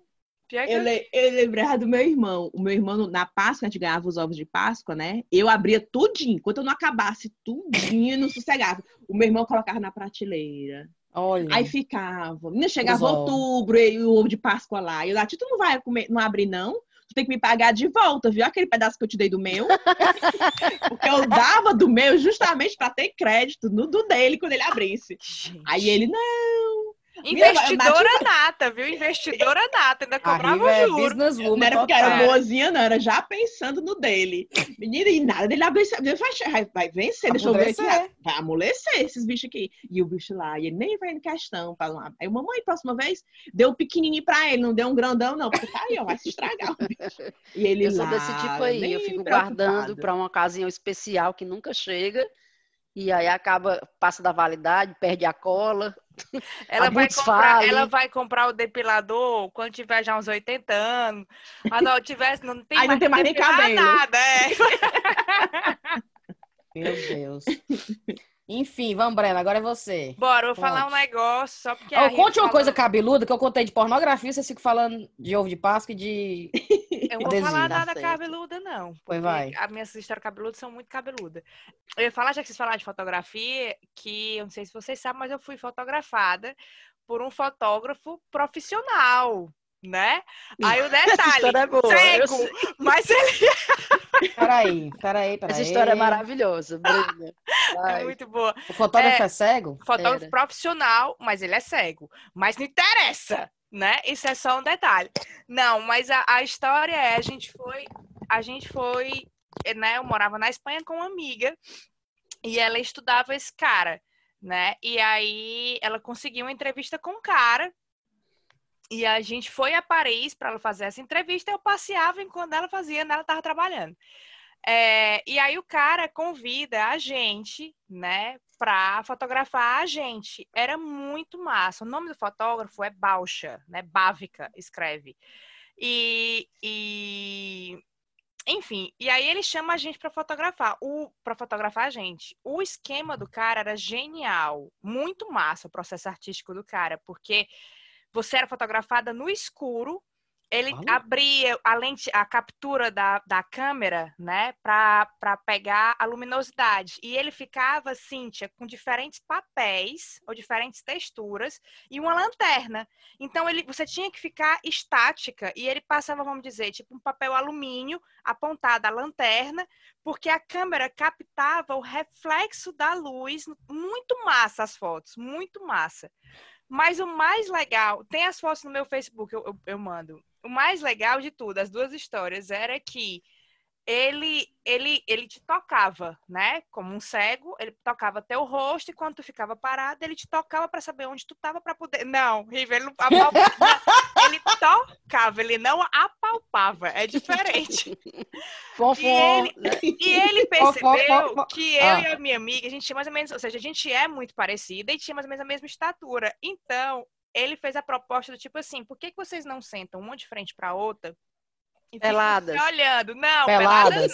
Pior le- eu lembrava do meu irmão. O meu irmão, na Páscoa, a gente ganhava os ovos de Páscoa, né? Eu abria tudinho. Enquanto eu não acabasse tudinho, eu não sossegava. O meu irmão colocava na prateleira. Olha. Aí ficava. Menina, chegava outubro e o ovo de Páscoa lá. E eu lá, tu não vai comer, não abrir, não? Tu tem que me pagar de volta, viu? Aquele pedaço que eu te dei do meu. (laughs) Porque eu dava do meu justamente pra ter crédito no do dele quando ele abrisse. Gente. Aí ele, não. Investidora nata, viu? Investidora nata. Ainda cobrava é o juro. Não era porque era boazinha, não. Era já pensando no dele. Menina, e nada dele abrir. Vai, vencer, deixa eu ver aqui. Apodrecer. Vai amolecer esses bichos aqui. E o bicho lá, e ele nem vai em questão. Pra lá. Aí, mamãe, próxima vez, deu um pequenininho pra ele, não deu um grandão, não. Porque tá aí, ó, vai se estragar o bicho. E ele Eu sou lá, desse tipo aí, eu fico preocupado. guardando para uma ocasião especial que nunca chega. E aí acaba, passa da validade, perde a cola. (laughs) Ela A vai, comprar, ela vai comprar o depilador quando tiver já uns 80 anos. Ah, não, tivesse, não tem Aí não mais, tem mais nem cabelo. nada. É. (laughs) Meu Deus. (laughs) Enfim, vamos, Brena, agora é você. Bora, eu vou falar um Conte. negócio só porque Rita conte uma falou- coisa cabeluda que eu contei de pornografia, vocês ficam falando de ovo de Páscoa e de. (laughs) Eu não vou falar Tá nada certo. cabeluda, não. Pois porque vai. As minhas histórias cabeludas são muito cabeludas. Eu ia falar, já que vocês falaram de fotografia, que eu não sei se vocês sabem, mas eu fui fotografada por um fotógrafo profissional, né? Aí o Essa detalhe, história é boa. Eu cego, sei. mas (laughs) ele Peraí, peraí, peraí. Essa história é maravilhosa, Bruna. (laughs) é muito boa. O fotógrafo é, cego? Fotógrafo Era. profissional, mas ele é cego. Mas não interessa, né? Isso é só um detalhe. Não, mas a, a história é, a gente foi, a gente foi, né? Eu morava na Espanha com uma amiga e ela estudava esse cara, né? E aí ela conseguiu uma entrevista com o cara. E a gente foi a Paris para fazer essa entrevista. Eu passeava enquanto ela fazia, né? ela estava trabalhando. É, e aí o cara convida a gente, né, para fotografar a gente. Era muito massa. O nome do fotógrafo é Baucha, né? Bávica, escreve. E, e enfim, e aí ele chama a gente para fotografar, o para fotografar a gente. O esquema do cara era genial, muito massa o processo artístico do cara, porque você era fotografada no escuro, ele Olha. abria a lente, a captura da, da câmera, né, para pegar a luminosidade. E ele ficava, Cíntia, com diferentes papéis ou diferentes texturas e uma lanterna. Então ele, você tinha que ficar estática e ele passava, vamos dizer, tipo um papel alumínio apontado à lanterna, porque a câmera captava o reflexo da luz. Muito massa as fotos, muito massa. Mas o mais legal, tem as fotos no meu Facebook, eu, eu, eu mando. O mais legal de tudo, as duas histórias, era que ele, ele, ele te tocava, né? Como um cego, ele tocava teu rosto e quando tu ficava parado, ele te tocava para saber onde tu tava para poder. Não, Riva, ele não apalpava. (laughs) ele tocava, ele não apalpava. É diferente. (laughs) Fofo, E ele- né? E ele (laughs) percebeu que eu Ah. e a minha amiga, a gente tinha mais ou menos, ou seja, a gente é muito parecida e tinha mais ou menos a mesma estatura. Então, ele fez a proposta do tipo assim, por que, que vocês não sentam uma de frente para outra? Peladas. se olhando. Não, Peladas. peladas,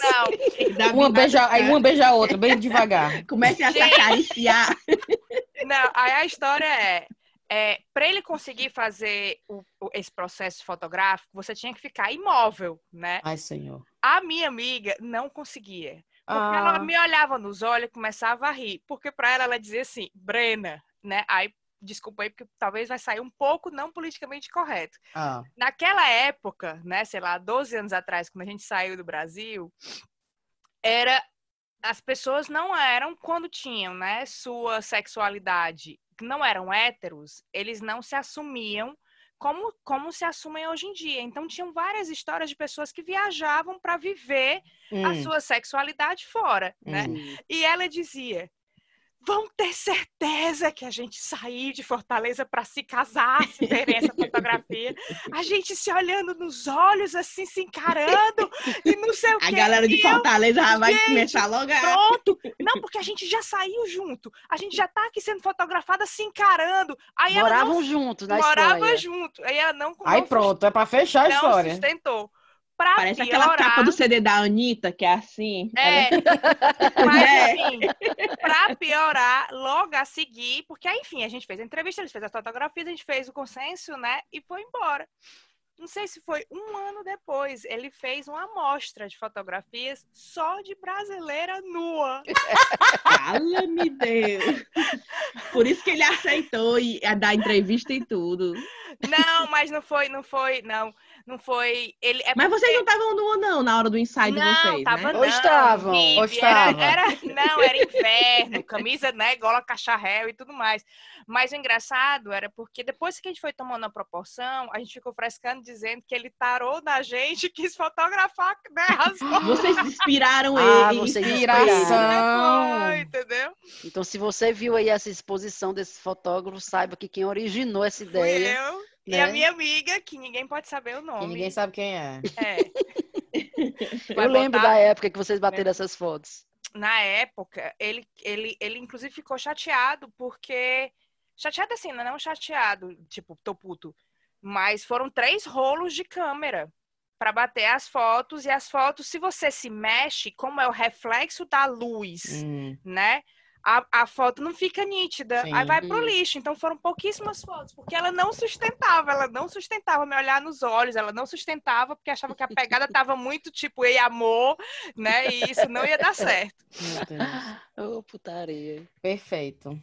não. (laughs) Uma beija, aí uma beija a outra, bem devagar. (laughs) Comece a se Gente. acariciar. (laughs) Não, aí a história é, é para ele conseguir fazer o- o- esse processo fotográfico, você tinha que ficar imóvel, né? Ai, senhor. A minha amiga não conseguia. Porque ela Ah, me olhava nos olhos e começava a rir. Porque para ela, ela dizia assim, Brena, né? Aí, desculpa aí, porque talvez vai sair um pouco não politicamente correto. ah. Naquela época, né, sei lá, 12 anos atrás, quando a gente saiu do Brasil, era as pessoas não eram quando tinham, né, sua sexualidade, não eram héteros, eles não se assumiam como, como se assumem hoje em dia. Então tinham várias histórias de pessoas que viajavam para viver a Hum, sua sexualidade fora, né? hum. E ela dizia: vão ter certeza que a gente saiu de Fortaleza para se casar, se verem essa (laughs) fotografia. A gente se olhando nos olhos, assim, se encarando, e não sei o A quê. galera de eu, Fortaleza vai gente, começar logo a... Pronto! Não, porque a gente já saiu junto. A gente já tá aqui sendo fotografada, se encarando. Aí ela Moravam não juntos na morava Espanha. junto. Aí ela não, Aí não pronto, é pra fechar a não história. sustentou. Pra Parece piorar, aquela capa do CD da Anitta, que é assim. É, Ela- (laughs) mas É. enfim, pra piorar, logo a seguir, porque aí, enfim, a gente fez a entrevista, eles fez as fotografias, a gente fez o consenso, né? E foi embora. não sei se foi um ano depois, ele fez uma amostra de fotografias só de brasileira nua. Fala-me Deus. Por isso que ele aceitou e a dar entrevista e tudo. Não, mas não foi, não foi, não. Não foi. Ele, é Mas vocês não porque- estavam nua, não, na hora do ensaio de não, vocês, tava né? não. Ou estavam, Vivi, ou estavam. Era, era- não, era inverno, camisa, né, gola cacharréu e tudo mais. Mas o engraçado era porque depois que a gente foi tomando a proporção, a gente ficou frescando dizendo que ele tarou na gente e quis fotografar né, as (gasps) coisas. Vocês inspiraram Ah, ele. vocês Inspiração. Foi, entendeu? Então, se você viu aí essa exposição desse fotógrafo, saiba que quem originou essa ideia. eu e né? a minha amiga, que ninguém pode saber o Que nome. ninguém sabe quem é. É. (laughs) Eu lembro botar- da época que vocês bateram essas fotos. na época, ele, ele, ele inclusive ficou chateado porque. Chateado assim, não chateado, tipo, tô puto. Mas foram três rolos de câmera para bater as fotos. E as fotos, se você se mexe, como é o reflexo da luz, Hum, né? A, a foto não fica nítida. Sim. Aí vai pro lixo. Então foram pouquíssimas fotos, porque ela não sustentava, ela não sustentava me olhar nos olhos, ela não sustentava, porque achava que a pegada tava muito tipo, ei, amor, né? E isso não ia dar certo. (laughs) meu Deus. Ô, putaria. Perfeito.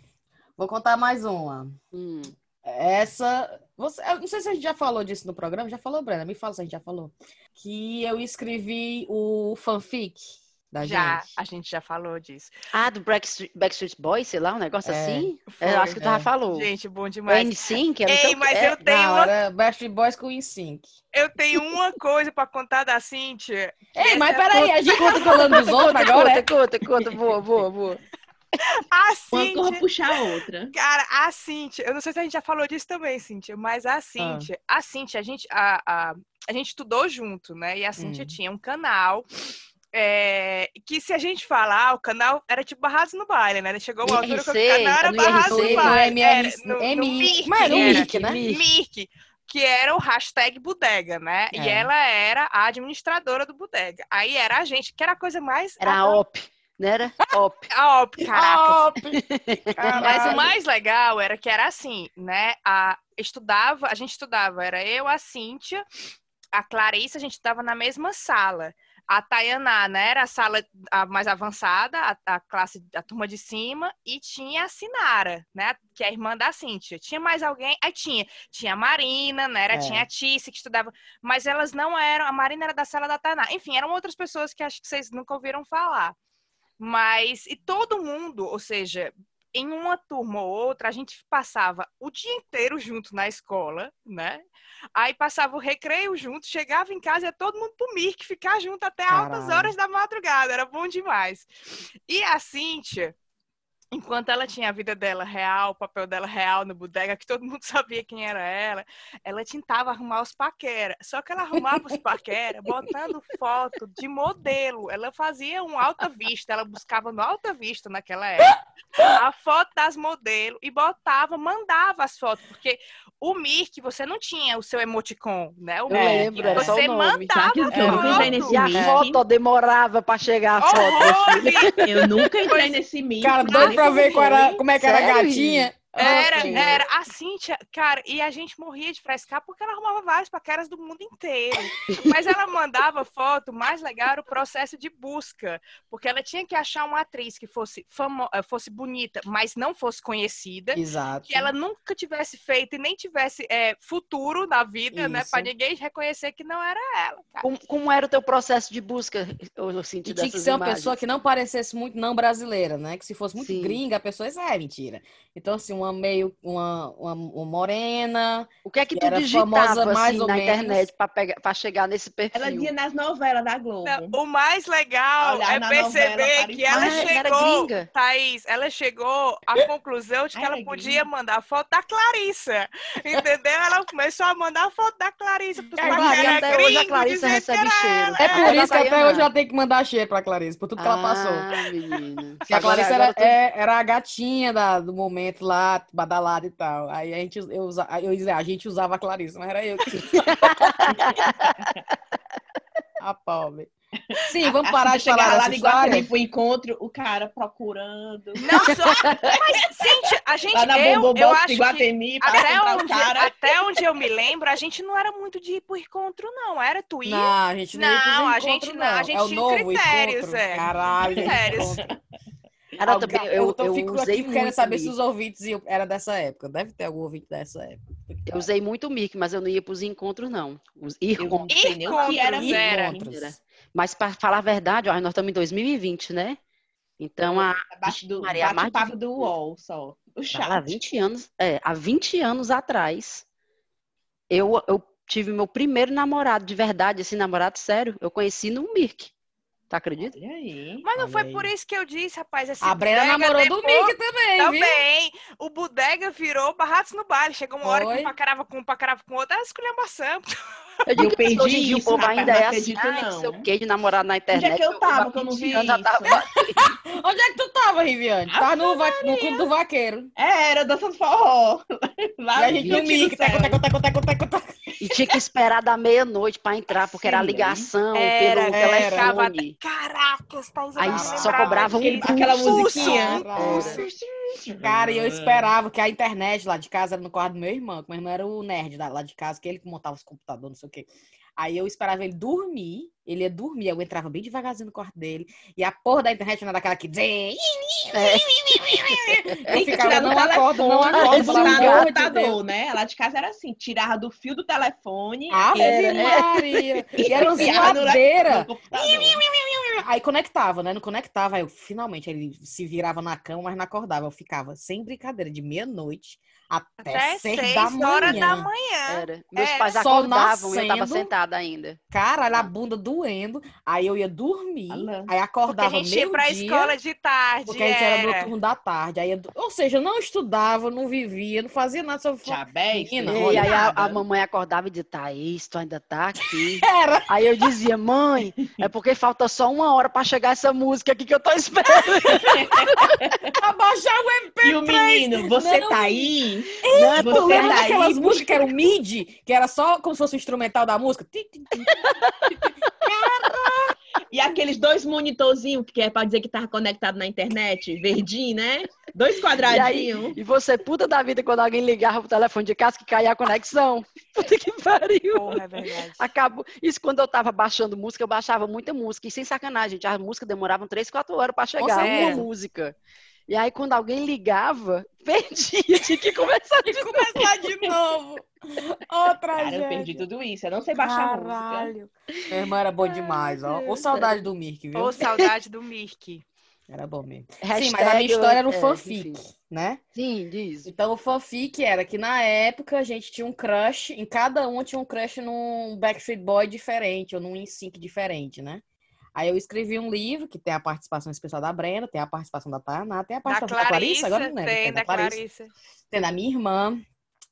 Vou contar mais uma. Hum. Essa. Você, eu não sei se a gente já falou disso no programa. Já falou, Brenda? Me fala se a gente já falou. Que eu escrevi o fanfic da Já, gente. a gente já falou disso. Ah, do Backstreet, Backstreet Boys, sei lá, um negócio É. assim? Foi. Eu acho que tu já É. falou. Gente, bom O demais. N5, era não sei Ei, o mas quê. eu tenho Não, uma, Backstreet Boys com o InSync. eu tenho uma coisa pra contar da Cíntia. Ei, mas peraí, a gente conta falando dos outros agora, conta, é? conta, conta, boa, boa, boa. A Uma corra puxar a outra. cara, a Cíntia, eu não sei se a gente já falou disso também, Cíntia, mas a Cíntia, a Cíntia, a gente, a, a, a gente estudou junto, né? E a Cíntia Hum. tinha um canal. É, que se a gente falar, o canal era tipo Barrados no Baile, né? Chegou uma altura que o canal era Barrados no no Baile. MR, era, no, no M- Mirk, mas era o era. Mirk, né? Mirk. Que era o hashtag bodega, né? E É. ela era a administradora do bodega. Aí era a gente, que era a coisa mais. Era a OP, não era? (laughs) OP. A OP, caraca. Op! (laughs) Mas o mais legal era que era assim, né? A, estudava, a gente estudava, era eu, a Cíntia, a Clarice, a gente estudava na mesma sala. A Tayaná, né, era a sala mais avançada, a, a classe, a turma de cima, e tinha a Sinara, né, que é a irmã da Cíntia. Tinha mais alguém? Aí tinha, tinha a Marina, né, era, É. tinha a Tícia que estudava, mas elas não eram, a Marina era da sala da Tayaná. Enfim, eram outras pessoas que acho que vocês nunca ouviram falar. Mas, e todo mundo, ou seja, em uma turma ou outra, a gente passava o dia inteiro junto na escola, né? Aí passava o recreio junto, chegava em casa e ia todo mundo pro Mirk ficar junto até altas Caralho. horas da madrugada, era bom demais. E a Cíntia, enquanto ela tinha a vida dela real, o papel dela real no bodega, que todo mundo (laughs) sabia quem era ela, ela tentava arrumar os paquera. Só que ela arrumava os paquera botando foto de modelo. Ela fazia um alta vista, ela buscava no alta vista naquela época a foto das modelos e botava, mandava as fotos, porque o Mirk, você não tinha o seu emoticon, né? O Eu Mirk, lembro, era só você o nome. Sabe mandava que eu nunca É. entrei nesse E a Mirk? foto demorava pra chegar a foto. Eu nunca entrei nesse Mirk. Cara, pra ver era, como é que era a Sério? gatinha. Era, Nossa, era. A Cíntia, cara, e a gente morria de frescar porque ela arrumava vários paqueras do mundo inteiro. Mas ela mandava foto, o mais legal era o processo de busca. Porque ela tinha que achar uma atriz que fosse, famo eh, fosse bonita, mas não fosse conhecida. Exato. Que ela nunca tivesse feito e nem tivesse eh, futuro na vida, né? Isso. Pra ninguém reconhecer que não era ela, cara. Como, como era o teu processo de busca, Cintia, tinha que ser uma imagens? pessoa que não parecesse muito não brasileira, né? Que se fosse muito Sim. gringa, a pessoa é mentira. Então, assim, uma meio, uma, uma, uma morena. O que é que que tu digitava famosa mais assim, na menos. internet pra chegar nesse perfil? Ela via nas novelas da Globo. Não, o mais legal Olhar é perceber novela, que ela Ah, chegou? Thaís, ela chegou à conclusão de que Ela ela é podia mandar foto da Clarissa, (laughs) entendeu? Ela começou a mandar a foto da Clarissa pros É, Clarice, paquera até hoje a Clarissa recebe cheiro. É Ah, por isso que tá até hoje ela tem que mandar cheiro pra Clarice, por tudo que ela passou. Ah, menina. Porque a agora era, é- era a gatinha da- do momento lá, badalada e tal. Aí a gente, eu, usa- eu ia dizer, a gente usava a Clarice, mas era eu que. (laughs) A pobre. Sim, vamos parar de chegar falar lá dessa de história. Guatemi pro encontro, o cara procurando. Não só. Mas, gente, a (laughs) gente. Lá na eu, eu acho que Guatemi, pra até onde, cara. até onde eu me lembro, a gente não era muito de ir pro encontro, não. Era tu ia. Não, a gente não, Não, a gente não, a gente é o tinha novo critérios, encontro. é. Caralho, Critérios. Alguém- também, eu, tô- eu fico usei aqui querendo muito saber se Mirk. os ouvintes iam- era dessa época. Deve ter algum ouvinte dessa época. Eu usei muito Mirk, mas eu não ia pros encontros, não. Os ir Eu não com- sei nem o que era Encontros, era. Encontros. Mas para falar a verdade, ó, nós estamos em 2020, né? Então, há, Abaixo do Maria, há mais de bate-papo 20 do UOL só. O há chat. 20 anos, é, há 20 anos atrás, eu, eu tive meu primeiro namorado de verdade, assim, namorado sério, eu conheci no Mirk. Tá acredita? Olha aí. Mas não foi aí. por isso que eu disse, rapaz. Esse A Brena namorou do depois- Mickey também, viu? Também. O bodega virou barratos no baile. Chegou uma hora que um pacarava com um, pacarava com outro. Ah, esculhambação. (laughs) Eu digo Eu que perdi hoje em dia isso, o povo ainda é assim, acredito, ai, não sei o que, de namorar na Onde internet. é que eu tava que eu não 20 vi isso? tava- (laughs) Onde é que tu tava, Riviane? Tava no, va- no clube do vaqueiro. É, era dançando forró. (laughs) E Lá a gente no Curtindo Mickey. o céu. Teco, teco, teco, teco, teco, teco. E tinha que esperar da meia-noite pra entrar, porque era Sim. ligação Era, pelo era. telefone. Caracas, Thaís. eu Aí só cobrava um. Aquela musiquinha. Cara, e eu esperava que a internet lá de casa era no quarto do meu irmão, que meu irmão era o nerd lá de casa, que ele que montava os computadores, não sei quê. Aí eu esperava ele dormir, ele ia dormir, eu entrava bem devagarzinho no quarto dele, e a porra da internet não era daquela que dizia. Eu Tem que ficava, não acordo, não acordo, amor de computador, né? Lá de casa era assim, tirava do fio do telefone, Ave Era, né? Maria! (laughs) E era uma zoadeira. Aí conectava, né? Não conectava. Aí eu finalmente ele se virava na cama, mas não acordava. Eu ficava sem brincadeira, de meia-noite até, Até seis, seis da manhã. horas da manhã. Era. Meus É, pais acordavam e eu tava sentada ainda. Caralho, a bunda doendo. Aí eu ia dormir. Alô. Aí Porque a acordava gente ia pra meio-dia. escola de tarde. Porque a gente era no era. turno da tarde. Aí, eu- ou seja, eu não estudava, não vivia, não fazia nada sobre Diabetes. Menina, não E aí a, a mamãe acordava e dizia, Thaís, tu ainda tá aqui. (laughs) Era. Aí eu dizia, mãe, é porque falta só uma hora pra chegar essa música aqui que eu tô esperando. (laughs) Abaixar o MP3. E o menino, você Não. tá aí? Não, Tu Você lembra tá daquelas aí? músicas que eram MIDI? Que era só como se fosse o instrumental da música? E aqueles dois monitorzinhos, que é pra dizer que tava conectado na internet, verdinho, né? Dois quadradinhos. E você, puta da vida, quando alguém ligava pro telefone de casa que caía a conexão. (laughs) Puta que pariu. Porra, é verdade. Acabou. Isso quando eu tava baixando música, eu baixava muita música. E sem sacanagem, gente, as músicas demoravam 3, 4 horas pra chegar uma certeza. música. E aí, quando alguém ligava, (laughs) perdia, tinha que começar de começar de novo. Outra (laughs) Cara, eu perdi tudo isso. Eu não sei baixar música. Caralho. Minha irmã era boa demais, ó. Ô, saudade do Mirk, viu? Ô, saudade do Mirk. Era bom mesmo. Sim, Hashtag, mas a minha história era um é, fanfic, enfim. né? Sim, diz. Então, o fanfic era que na época a gente tinha um crush, em cada um tinha um crush num Backstreet Boy diferente, ou num NSYNC diferente, né? Aí eu escrevi um livro que tem a participação especial da Brenda, tem a participação da Tainá, tem a Da participação da Clarissa, Clarissa, agora não lembro. tem, da Clarissa. tem da minha irmã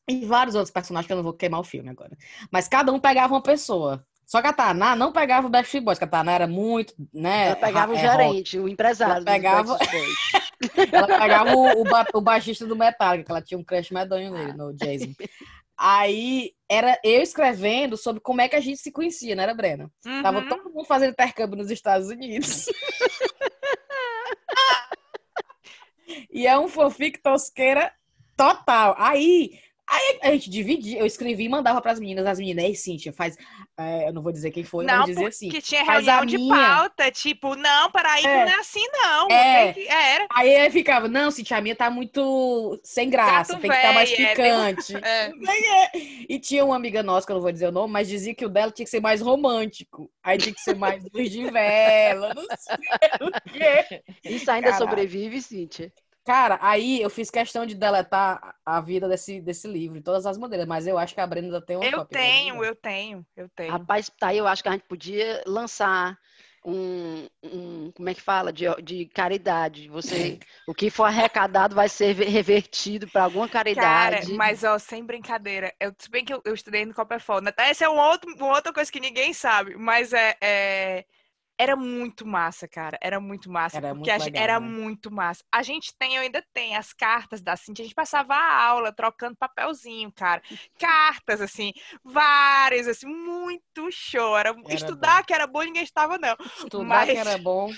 e vários outros personagens que eu não vou queimar o filme agora. Mas cada um pegava uma pessoa. Só que a Tainá não pegava o Backstreet Boys, que a Tainá era muito, né? Ela pegava o é, rock. gerente, o empresário. Ela pegava-. (laughs) Ela pegava o, o, ba- o baixista do Metallica, que ela tinha um crush medonho nele, no Jason. (laughs) Aí era eu escrevendo sobre como é que a gente se conhecia, não era, Brena? Tava Uhum. todo mundo fazendo intercâmbio nos Estados Unidos. (laughs) e é um fanfic tosqueira total. Aí, aí a gente dividia, eu escrevi e mandava pras meninas. As meninas, ei, Cíntia, faz. é, eu não vou dizer quem foi, Não, mas dizer assim. porque tinha faz a reunião de minha. pauta, tipo, não, peraí, que É. não é assim, não. É. Que- Era. Aí eu ficava, não, Cintia, a minha tá muito sem graça, Gato tem que estar mais véia, tem um- picante. (laughs) É. E tinha uma amiga nossa, que eu não vou dizer o nome, mas dizia que o dela tinha que ser mais romântico. Aí tinha que ser mais luz de vela, não sei o quê. Isso ainda Caralho. sobrevive, Cíntia? Cara, aí eu fiz questão de deletar a vida desse, desse livro, de todas as maneiras, mas eu acho que a Brenda ainda tem uma Eu cópia. tenho, eu tenho, eu tenho. Rapaz, tá aí, eu acho que a gente podia lançar um, um- como é que fala? De, de caridade. Você, o que for arrecadado vai ser revertido para alguma Cara, caridade. mas ó, sem brincadeira, eu, se bem que eu, eu estudei no Copperfone, até essa é um outro, uma outra coisa que ninguém sabe, mas é, é Era muito massa, cara. Era muito massa. Era porque muito legal, era né? muito massa. A gente tem, eu ainda tem as cartas da Cintia. A gente passava a aula trocando papelzinho, cara. Cartas, assim, várias, assim, muito show. Era, Era estudar que era bom, ninguém estava, não. Estudar Mas- que era bom.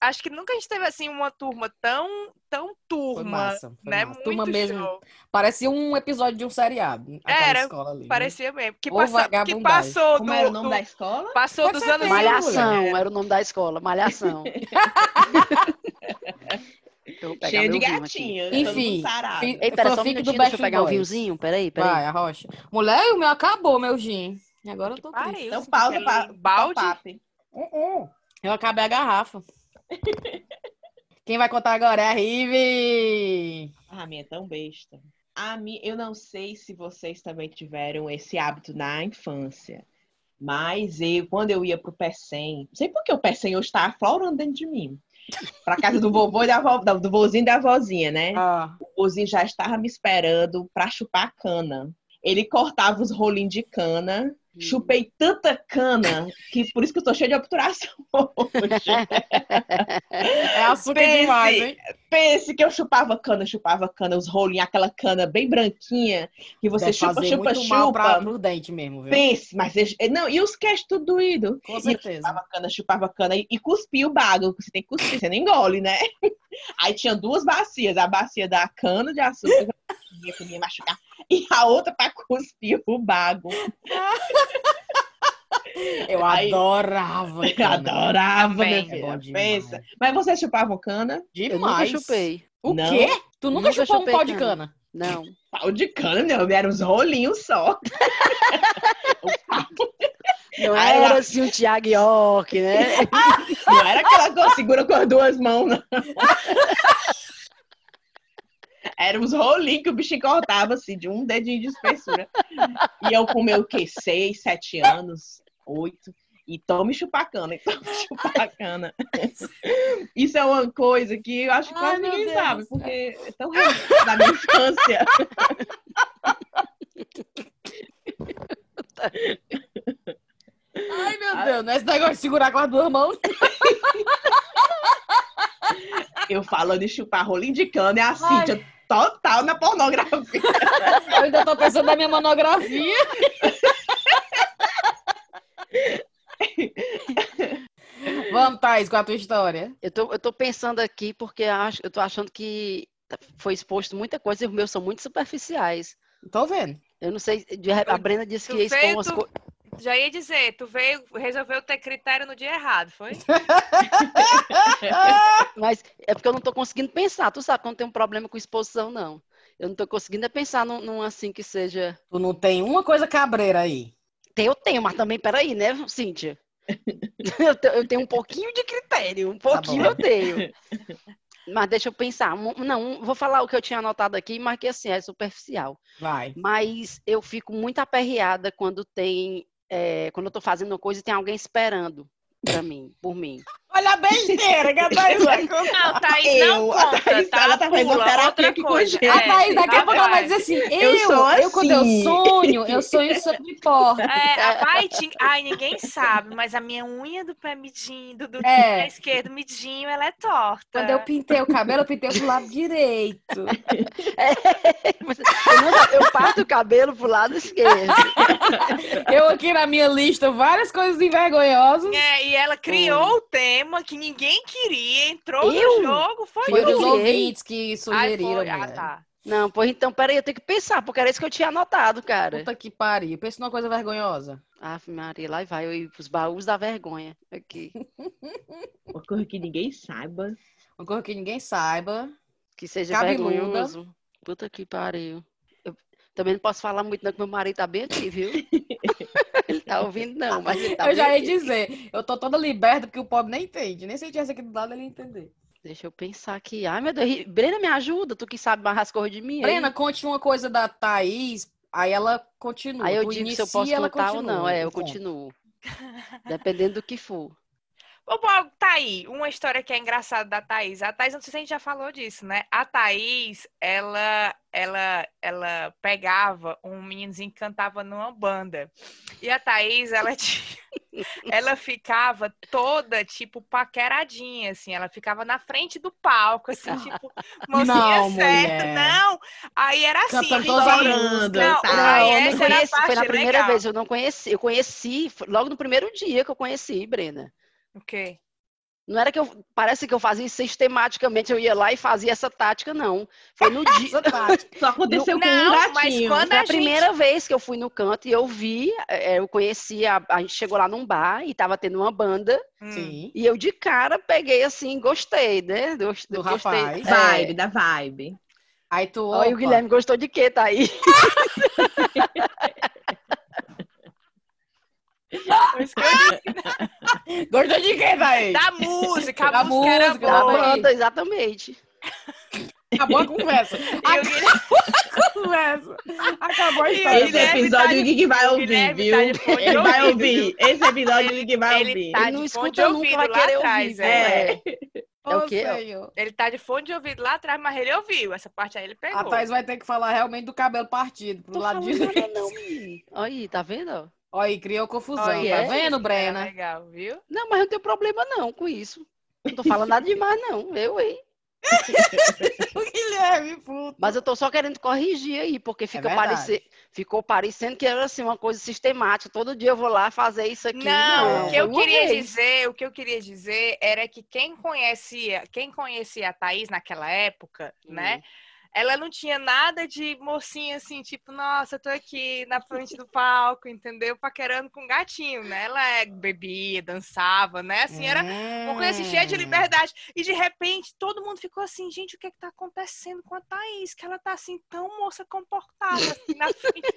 Acho que nunca a gente teve, assim, uma turma tão, tão Foi turma. massa. Foi né? massa. Muito Turma mesmo. show. Parecia um episódio de um seriado. Era, escola ali, né? Parecia mesmo. Que, Ou passou, que passou Como do, era o nome do- da escola? passou Com dos anos Malhação, 50. era o nome da escola, Malhação. (laughs) Pegar Cheio de meu vinho aqui. gatinho. Enfim, Ei, pera, só um do deixa eu pegar um Boys. vinhozinho. Peraí, peraí. Vai, arrocha. Mulher, o meu acabou, meu gin. E agora eu tô triste. Então pausa para balde. balde. Eu acabei a garrafa. (laughs) Quem vai contar agora é a Rive. Ah, minha é tão besta. A minha, eu não sei se vocês também tiveram esse hábito na infância. Mas eu, quando eu ia pro Pecém, não sei por que o Pecém hoje tá aflorando dentro de mim. Pra casa do vovô e da avó, do vozinho e da vozinha, né? Ah, O vozinho já estava me esperando pra chupar cana. Ele cortava os rolinhos de cana. Chupei tanta cana que por isso que eu tô cheia de obturação (laughs) hoje. é açúcar Pense. demais, hein? Pense que eu chupava cana, chupava cana, os rolinhos, aquela cana bem branquinha, que você Deve chupa, fazer chupa, muito mal pra, chupa. pro dente mesmo, viu? Pense, mas eles- não, e os queixos tudo doído. Com certeza. chupava cana, chupava cana e, e cuspia o bago, que você tem que cuspir, você não engole, né? (laughs) Aí tinha duas bacias, a bacia da cana de açúcar, que comia machucar, e a outra pra cuspir o bago. (laughs) Eu Aí- adorava. Eu adorava, Bem, minha filha. demais. Pensa. Mas vocês chupavam cana? Eu nunca Demais. chupei. O Não. quê? Tu nunca, Nunca chupou um pau de cana. cana? Não. Pau de cana, meu, eram uns rolinhos só. (laughs) Não Aí era assim um Thiago York, né? (laughs) Não era aquela coisa segura com as duas mãos, não. Era uns rolinhos que o bichinho cortava, assim, de um dedinho de espessura. E eu com meu, quê? Seis, sete anos, oito. E tome chupacana, (laughs) e tome chupacana. Isso é uma coisa que eu acho que Ai, quase ninguém Deus sabe, porque é tão da minha infância. Ai, meu Deus, não é esse negócio de segurar com as duas mãos. Eu falando de chupar rolinho de cana, é a Ai. Cíntia total na pornografia. (laughs) Eu ainda tô pensando na minha monografia. Vamos, Thaís, com a tua história. Eu tô, eu tô pensando aqui porque acho, eu tô achando que foi exposto muita coisa e os meus são muito superficiais. Tô vendo. Eu não sei, a Brenda disse que ia expor veio, umas coisas. Já ia dizer, tu veio, resolveu ter critério no dia errado, foi? (laughs) Mas é porque eu não tô conseguindo pensar. Tu sabe quando tem um problema com exposição, não. Eu não tô conseguindo é pensar num, num assim que seja. Tu não tem uma coisa cabreira aí. Tem, eu tenho, mas também, peraí, né, Cíntia? (laughs) eu, te- eu tenho um pouquinho de critério, um pouquinho bom. eu tenho. Mas deixa eu pensar. Não, vou falar o que eu tinha anotado aqui, mas que assim, é superficial. Vai. Mas eu fico muito aperreada quando tem. É, quando eu tô fazendo uma coisa tem alguém esperando pra mim, por mim. Olha a besteira que a Thaís vai contar. Não, Thaís, não Eu, a conta, Thaís, tá? ela tá fazendo Pula, terapia outra aqui com coisa. a gente. A Thaís, daqui a pouco ela vai dizer assim, Eu eu, sou eu quando eu assim. sonho, eu sonho sobre porta. É, a pai tinha... Ai, ninguém sabe, mas a minha unha do pé midinho, do, do É. pé esquerdo midinho, ela é torta. Quando eu pintei o cabelo, eu pintei pro lado direito. (laughs) Mas eu, não- eu parto o cabelo pro lado esquerdo. Eu aqui na minha lista, várias coisas envergonhosas. É, e ela criou o tema que ninguém queria, entrou Eu? no jogo, foi Foi os ouvintes que Ai, sugeriram, foi. Ah, tá. Não, pois então, peraí, eu tenho que pensar, porque era isso que eu tinha anotado, cara. Puta que pariu. Pensa numa coisa vergonhosa. Ave Maria, lá vai eu ir pros baús da vergonha. Aqui. (laughs) Uma coisa que ninguém saiba. Uma coisa que ninguém saiba. Que seja Cabeluda. vergonhoso. Puta que pariu. Eu também não posso falar muito, não, que meu marido tá bem aqui, viu? (laughs) ele tá ouvindo, não, mas ele tá eu já ia aqui. dizer, eu tô toda liberta porque o pobre nem entende. Nem se ele tivesse aqui do lado, ele ia entender. Deixa eu pensar aqui. Ai, meu Deus. Brena, me ajuda. Tu que sabe mais as coisas de mim. aí. Brena, conte uma coisa da Thaís, aí ela continua. Aí eu Tu digo se eu posso contar ou não. É, eu continuo. (laughs) Dependendo do que for. Tá aí, uma história que é engraçada da Thaís. A Thaís, não sei se a gente já falou disso, né? A Thaís, ela, ela, ela pegava um meninozinho que cantava numa banda. E a Thaís, ela (laughs) tinha, ela ficava toda, tipo, paqueradinha, assim. Ela ficava na frente do palco, assim, (laughs) tipo, mocinha Não, certa. mulher. Não, aí era assim. Cantando as músicas, não, tá? Aí eu não essa era a conheci, foi na primeira legal. vez, eu não conheci. Eu conheci logo no primeiro dia que eu conheci, Brena. O quê? Não era que eu. Parece que eu fazia sistematicamente, eu ia lá e fazia essa tática, não. Foi no (laughs) dia. Só aconteceu com Não, um mas gatinho. quando Foi a a primeira vez que eu fui no canto e eu vi, eh, eu conheci, a, a gente chegou lá num bar e tava tendo uma banda, Hum. Sim. e eu de cara peguei assim, gostei, né? Gost- Do gostei. rapaz. É. Vibe, da vibe. Aí tu. E o Guilherme gostou de quê, tá aí? (laughs) Pois que eu (laughs) Gostou de quem, daí? Da música, a Da música era música, da boa. banda, exatamente. Acabou a conversa. (laughs) O Acabou a conversa. Acabou a história. Esse Guilherme episódio tá de- o Gui vai ouvir, viu? tá Ele vai ouvir. Esse episódio o Gui vai Ele ouvir. tá Ele não de fone de escuta nunca, vai lá querer atrás, ouvir. é. É. É o quê? Ele tá de fone de ouvido lá atrás, mas ele ouviu. Essa parte aí ele pegou. A Thais vai ter que falar realmente do cabelo partido pro Tô lado direito. não. Olha aí, tá vendo? Olha aí, criou confusão. Olha, tá é vendo, isso, Brena? é Legal, viu? Não, mas eu não tenho problema não com isso. Não tô falando nada demais, não. Eu, hein? (laughs) O Guilherme, puto. Mas eu tô só querendo corrigir aí, porque fica verdade. parece... ficou parecendo que era assim, uma coisa sistemática. Todo dia eu vou lá fazer isso aqui. Não, o que eu queria vez. dizer, o que eu queria dizer era que quem conhecia, quem conhecia a Thaís naquela época, né? Ela não tinha nada de mocinha assim, tipo, nossa, eu tô aqui na frente do palco, entendeu? Paquerando com um gatinho, né? Ela é, bebia, dançava, né? Assim, era uma coisa assim, cheia de Hum. liberdade. E de repente, todo mundo ficou assim, gente, o que é que tá acontecendo com a Thaís? Que ela tá assim, tão moça comportada, assim, na frente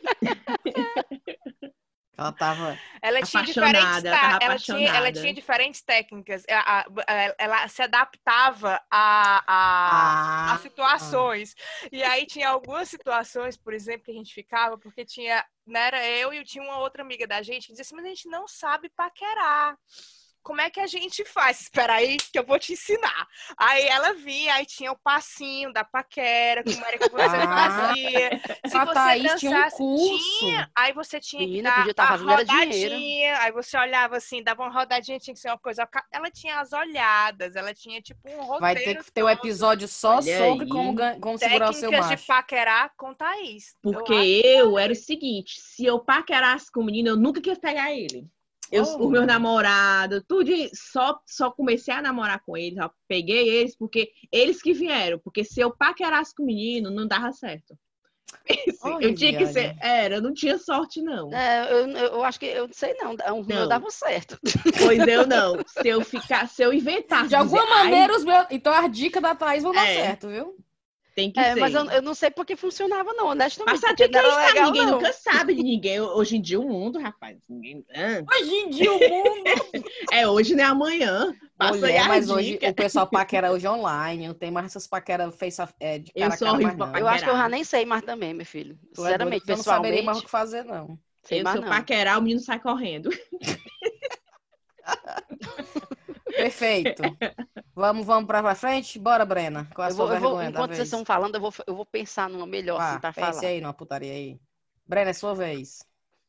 Ela tava. Ela tinha Apaixonada, diferentes, ela ela tinha, ela tinha diferentes técnicas. A- a- a- Ela se adaptava a, a, Ah, a situações. E aí tinha algumas situações, por exemplo, que a gente ficava, porque tinha, né, era eu e tinha uma outra amiga da gente que dizia assim, mas a gente não sabe paquerar. Como é que a gente faz? Espera aí, que eu vou te ensinar. Aí ela vinha, aí tinha o passinho da paquera, como era que você Ah. fazia. Se A você Thaís tinha um dançasse- curso. tinha, aí você tinha que Menina, dar podia tá a fazendo era dinheiro. rodadinha, aí você olhava assim, dava uma rodadinha, tinha que ser uma coisa. Ela tinha as olhadas, ela tinha tipo um roteiro. Vai ter que ter um episódio só Olha sobre aí. como, como segurar o seu Técnicas de macho. paquerar com Thaís. Eu Porque acho- eu era o seguinte, se eu paquerasse com o menino, eu nunca quis pegar ele. Eu, Oh. o meu namorado, tudo, só, só comecei a namorar com eles, ó, peguei eles, porque eles que vieram. Porque se eu paquerasse com o menino, não dava certo. (laughs) Olha, eu tinha que ser. Era, eu não tinha sorte, não. É, eu, eu acho que eu não sei não. O meu Não. dava certo. Pois eu (laughs) não. Se eu ficar, se eu inventasse. De alguma dizer, "Ai, maneira, os meus. Então as dicas da Thaís vão dar É. certo, viu? Tem que É, ser. mas eu, eu não sei porque funcionava não, honestamente. Passar de não era acreditar, legal, ninguém não. nunca sabe de ninguém. Hoje em dia o mundo, rapaz. Ninguém... Ah, Hoje em dia o mundo. (laughs) É hoje, não é amanhã. Passa aí Mulher, a mas hoje dica. o pessoal paquera hoje online, não tem mais essas paqueras face a- é, de cara Eu a sou cara mais não. Eu acho que eu já nem sei mais também, meu filho. É Sinceramente, tu não saberia mais o que fazer, não. sei Eu mais sou não. paquerar, o menino sai correndo. (laughs) Perfeito. vamos, vamos pra pra frente? Bora, Brena. Qual é a Eu sua vou, eu vou- enquanto vocês estão falando, eu vou, eu vou pensar numa melhor, assim, Ah, pra pense falar. aí numa putaria aí. Brena, é sua vez.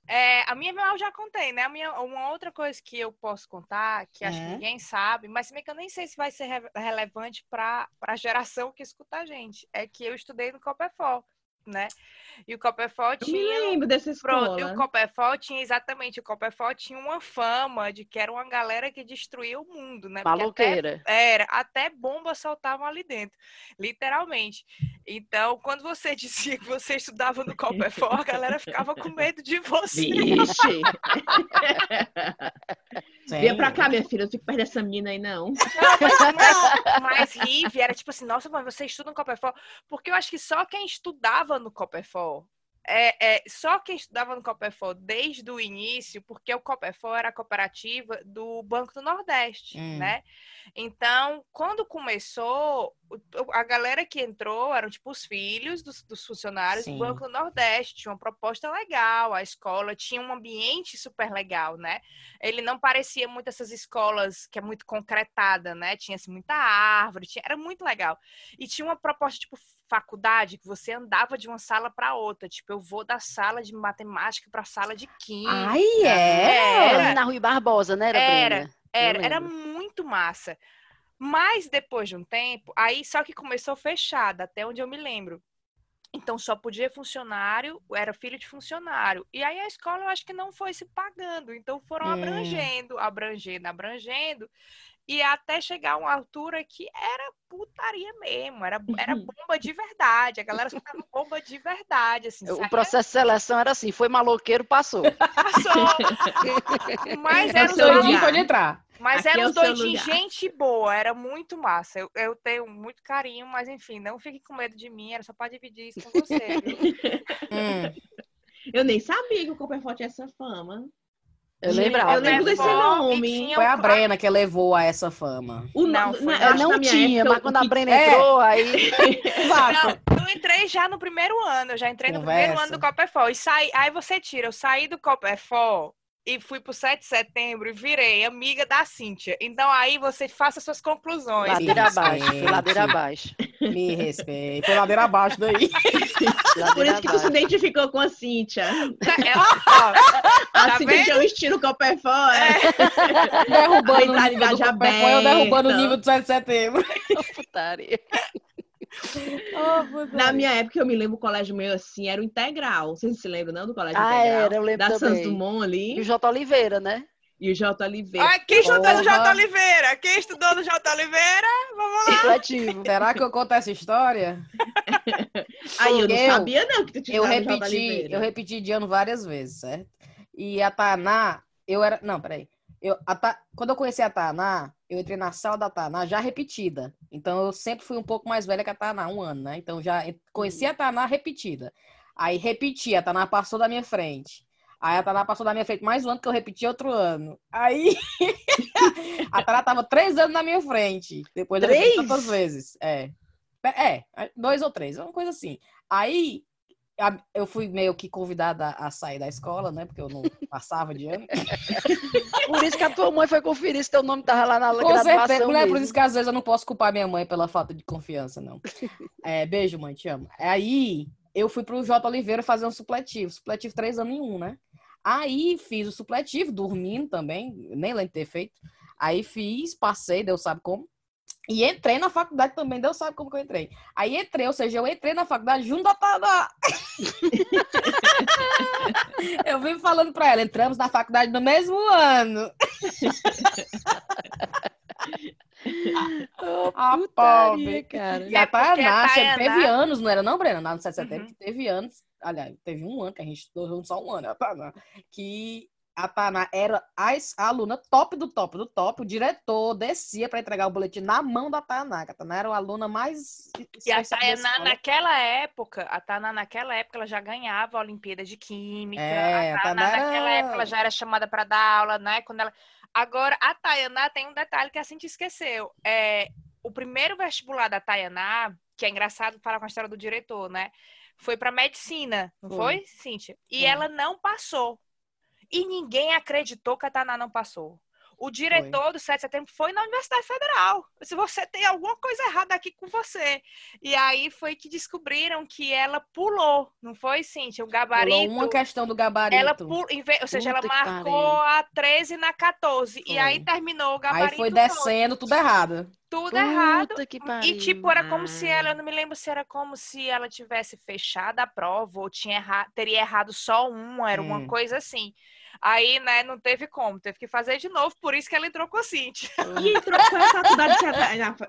É, a minha eu já contei, né? A minha, uma outra coisa que eu posso contar, que acho que Uhum. ninguém sabe, mas se bem que eu nem sei se vai ser re- relevante para a geração que escuta a gente, é que eu estudei no Copperfol, né? E o Copperfol Eu me tinha lembro dessa Pronto, e escola. o Copperfol tinha exatamente, o Copperfol tinha uma fama de que era uma galera que destruía o mundo, né? Porque até- Maloqueira. era, até bombas saltavam ali dentro, literalmente. Então, quando você (laughs) dizia que você estudava no Copperfol, a galera ficava com medo de você. Vixe. (laughs) Vem pra cá, minha filha. Não fico perto dessa menina aí, não. Não, mas rive era tipo assim, nossa, mãe, você estuda no Copperfol? Porque eu acho que só quem estudava no Copperfol, é, é, só quem estudava no Copperfol desde o início, porque o Copperfol era a cooperativa do Banco do Nordeste, Hum. né? Então, quando começou, a galera que entrou eram tipo os filhos dos, dos funcionários Sim. do Banco do Nordeste, tinha uma proposta legal, a escola tinha um ambiente super legal, né? ele não parecia muito essas escolas que é muito concretada, né? Tinha assim, muita árvore, tinha- era muito legal. E tinha uma proposta, tipo, faculdade que você andava de uma sala para outra. Tipo, eu vou da sala de matemática para a sala de química. Ai, é? Era Era. na Rui Barbosa, né? Era, Era? Era, era muito massa. Mas depois de um tempo, aí só que começou fechada, até onde eu me lembro. Então só podia funcionário, era filho de funcionário. E aí a escola eu acho que não foi se pagando. Então foram Hum. abrangendo, abrangendo, abrangendo. E até chegar a uma altura que era putaria mesmo, era, era bomba de verdade. A galera soltava bomba de verdade, assim. O saía- processo de seleção era assim, foi maloqueiro, passou. passou. Mas É era o os seu Doidinho lugar. pode entrar. Mas Aqui eram é os o seu doidinhos, lugar. gente boa, era muito massa. Eu, eu tenho muito carinho, mas enfim, não fique com medo de mim, era só pra dividir isso com você, viu? Hum. Eu nem sabia que o Copperfort tinha essa fama. Eu lembrava. eu lembro desse nome. Foi a Brena que levou a essa fama. O Não, na não minha tinha, época, mas quando a que- Brena É. entrou, aí (laughs) Exato. Não, eu entrei já no primeiro ano, eu já entrei no primeiro Conversa. ano do Copperfort. E saí, aí você tira, eu saí do Copperfort e fui pro 7 de setembro e virei amiga da Cíntia. Então aí você faça suas conclusões. ladeira abaixo, ladeira abaixo. Me respeita. Foi ladeira abaixo daí. Por Ladeira isso que tu se identificou com a Cíntia. É, (laughs) ó, A Tá Cíntia vendo? tinha o estilo Copperfort. é. Derrubando o Mentalidade nível do eu derrubando o nível do 7 de setembro. Putaria. (laughs) Na minha época, eu me lembro o colégio meu assim, era o integral. Vocês se lembram, não, do colégio Ah, integral? era, eu lembro Da Santos também. Dumont E ali. o J. Oliveira, né? E o J. Oliveira. Ai, quem estudou no. J. Oliveira? Quem estudou no J. Oliveira? Vamos lá. Supletivo. Será que eu conto essa história? (laughs) Aí eu não eu- sabia, não, que tu tinha Eu repeti, Oliveira. eu repeti de ano várias vezes, certo? E a Taná, eu era. Não, peraí. Eu, a Ta- Quando eu conheci a Taná, eu entrei na sala da Taná já repetida. Então eu sempre fui um pouco mais velha que a Taná, um ano, né? Então já conheci a Taná repetida. Aí repeti, a Taná passou da minha frente. Aí a Taná passou da minha frente mais um ano que eu repeti outro ano. Aí (laughs) a Taná tava três anos na minha frente. Depois eu repeti Três? tantas vezes. É. É, dois ou três, uma coisa assim. Aí eu fui meio que convidada a sair da escola, né? Porque eu não passava de ano. (laughs) Por isso que a tua mãe foi conferir se teu nome tava lá na Com graduação certeza. Não é por isso que às vezes eu não posso culpar minha mãe pela falta de confiança, não. É, beijo, mãe, te amo. Aí eu fui pro J. Oliveira fazer um supletivo. Supletivo três anos em um, né? Aí fiz o supletivo, dormindo também, nem lembro de ter feito. Aí fiz, passei, Deus sabe como. E entrei na faculdade também, Deus sabe como que eu entrei. Aí entrei, ou seja, eu entrei na faculdade junto da Taná. (laughs) eu vim falando pra ela, entramos na faculdade no mesmo ano. (laughs) Ô, A putaria, pobre. cara. E a É a Tayaná che- Tayaná- teve anos, não era não, Brena? Lá no 7 de setembro, Uhum. que teve anos. Aliás, teve um ano que a gente estudou junto só um ano, a Tayaná. Que a Tayaná era a, a aluna top do top do top. O diretor descia para entregar o boletim na mão da que A Tayaná era a aluna mais... E a escola. naquela época, a Tayaná, naquela época, ela já ganhava a Olimpíada de Química. É, a a Tayaná, Tayaná naquela era- época, ela já era chamada para dar aula, né? Quando ela... Agora, a Tayaná tem um detalhe que a Cintia esqueceu. É, o primeiro vestibular da Tayaná, que é engraçado falar com a história do diretor, né? Foi para medicina, não Foi. foi, Cintia? E Foi. ela não passou. E ninguém acreditou que a Tayaná não passou. O diretor do 7 de setembro foi na Universidade Federal. Se você tem alguma coisa errada aqui com você. E aí foi que descobriram que ela pulou, não foi, Cíntia? O gabarito. Pulou uma questão do gabarito. Ela pulou, ou seja, ela Puta que marcou a 13 na 14. E Foi. aí terminou o gabarito. Aí foi todo. descendo tudo errado. Tudo errado. Puta que pariu. E, tipo, era como se ela, eu não me lembro se era como se ela tivesse fechado a prova ou tinha erra, teria errado só uma, era uma Hum. coisa assim. Aí, né, não teve como, teve que fazer de novo, por isso que ela entrou com a Cintia. E entrou foi a faculdade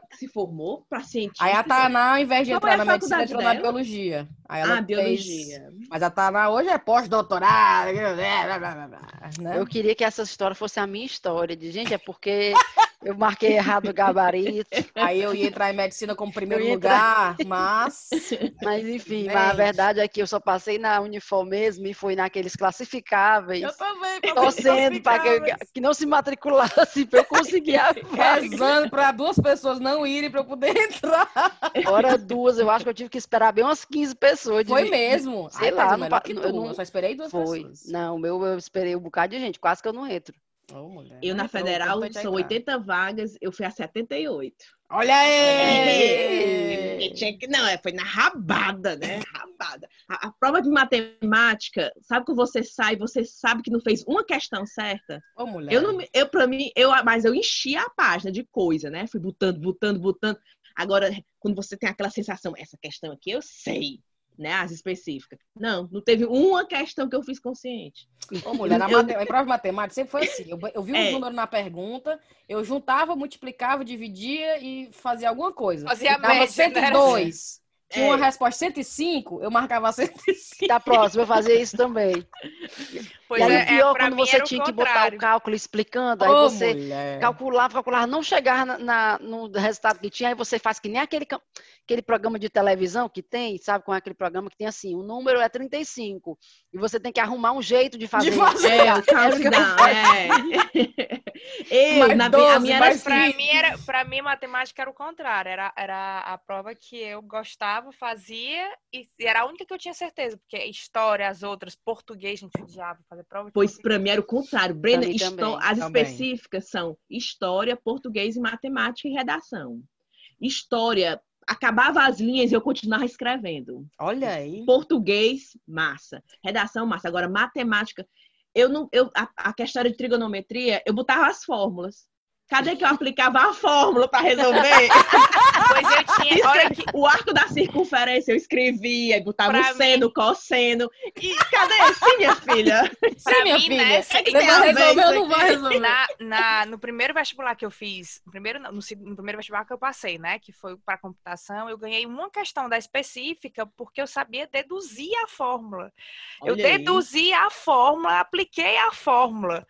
que, se formou para cientista. Aí a Tayaná, ao invés de Qual entrar é na medicina, faculdade entrou na dela? biologia. Aí ela Ah, fez- biologia. Mas a Tayaná hoje é pós-doutorado. Né? Eu queria que essa história fosse a minha história. De gente, é porque eu marquei errado o gabarito. (laughs) Aí eu ia entrar em medicina como primeiro Eu lugar, mas. (laughs) Mas enfim, mas a verdade é que eu só passei na Unifor mesmo e fui naqueles classificáveis. também, Torcendo para que, que não se matriculasse para eu conseguir a (laughs) vaga. Para duas pessoas não irem para eu poder entrar. Hora duas, eu acho que eu tive que esperar bem umas 15 pessoas. Foi mesmo. Sei Ai, lá, não que eu não- Eu só esperei duas Foi. pessoas. Não, meu eu esperei um bocado de gente, quase que eu não entro. Mulher. Eu na Entrou, federal importante é são entrar. 80 vagas, eu fui a 78. Olha É. aí! E tinha que, não, é, foi na rabada, né? Rabada. A, a prova de matemática, sabe quando você sai, você sabe que não fez uma questão certa? Ô, mulher. Eu não, eu para mim, eu, mas eu enchi a página de coisa, né? Fui botando, botando, botando. Agora, quando você tem aquela sensação, essa questão aqui eu sei, né? As específicas. Não, não teve uma questão que eu fiz consciente. Ô, mulher, na mate... em prova de matemática sempre foi assim. Eu, eu vi os É. números na pergunta, eu juntava, multiplicava, dividia e fazia alguma coisa. Fazia a Dava média, né? 102. Tinha uma É. resposta 105, eu marcava 105. Da próxima, eu fazia isso também. Pois e aí, é, o pior, é, quando você tinha que botar o cálculo explicando, aí Ô, você mulher. calculava, calculava, não chegava na, na- no resultado que tinha, aí você faz que nem aquele, aquele programa de televisão que tem, sabe, com aquele programa que tem assim, o número é 35, e você tem que arrumar um jeito de fazer. fazer. É, o (laughs) countdown, é. (laughs) Eu, Mais na, 12, a minha era assim, Pra mim, era, pra mim, matemática era o contrário. Era, era a prova que eu gostava, fazia, e era a única que eu tinha certeza. Porque história, as outras, português, a gente odiava fazer prova. de Pois para mim era o contrário. Brenda, também, as também. específicas são história, português e matemática e redação. História, acabava as linhas e eu continuava escrevendo. Olha aí. Português, massa. Redação, massa. Agora, matemática, eu não, eu, a, a questão de trigonometria, eu botava as fórmulas. Cadê que eu aplicava a fórmula para resolver? (laughs) Pois eu tinha. Olha que, o arco da circunferência eu escrevia, botava Pra o seno, cosseno. E (laughs) cadê? Sim, minha filha. Sim, pra minha mim, filha. né, Você tem vai a ver resolver ou isso não vai resolver? na, na- no primeiro vestibular que eu fiz, no primeiro, no, no primeiro vestibular que eu passei, né? Que foi para computação, eu ganhei uma questão da específica porque eu sabia deduzir a fórmula. eu Olha aí. deduzi a fórmula, apliquei a fórmula.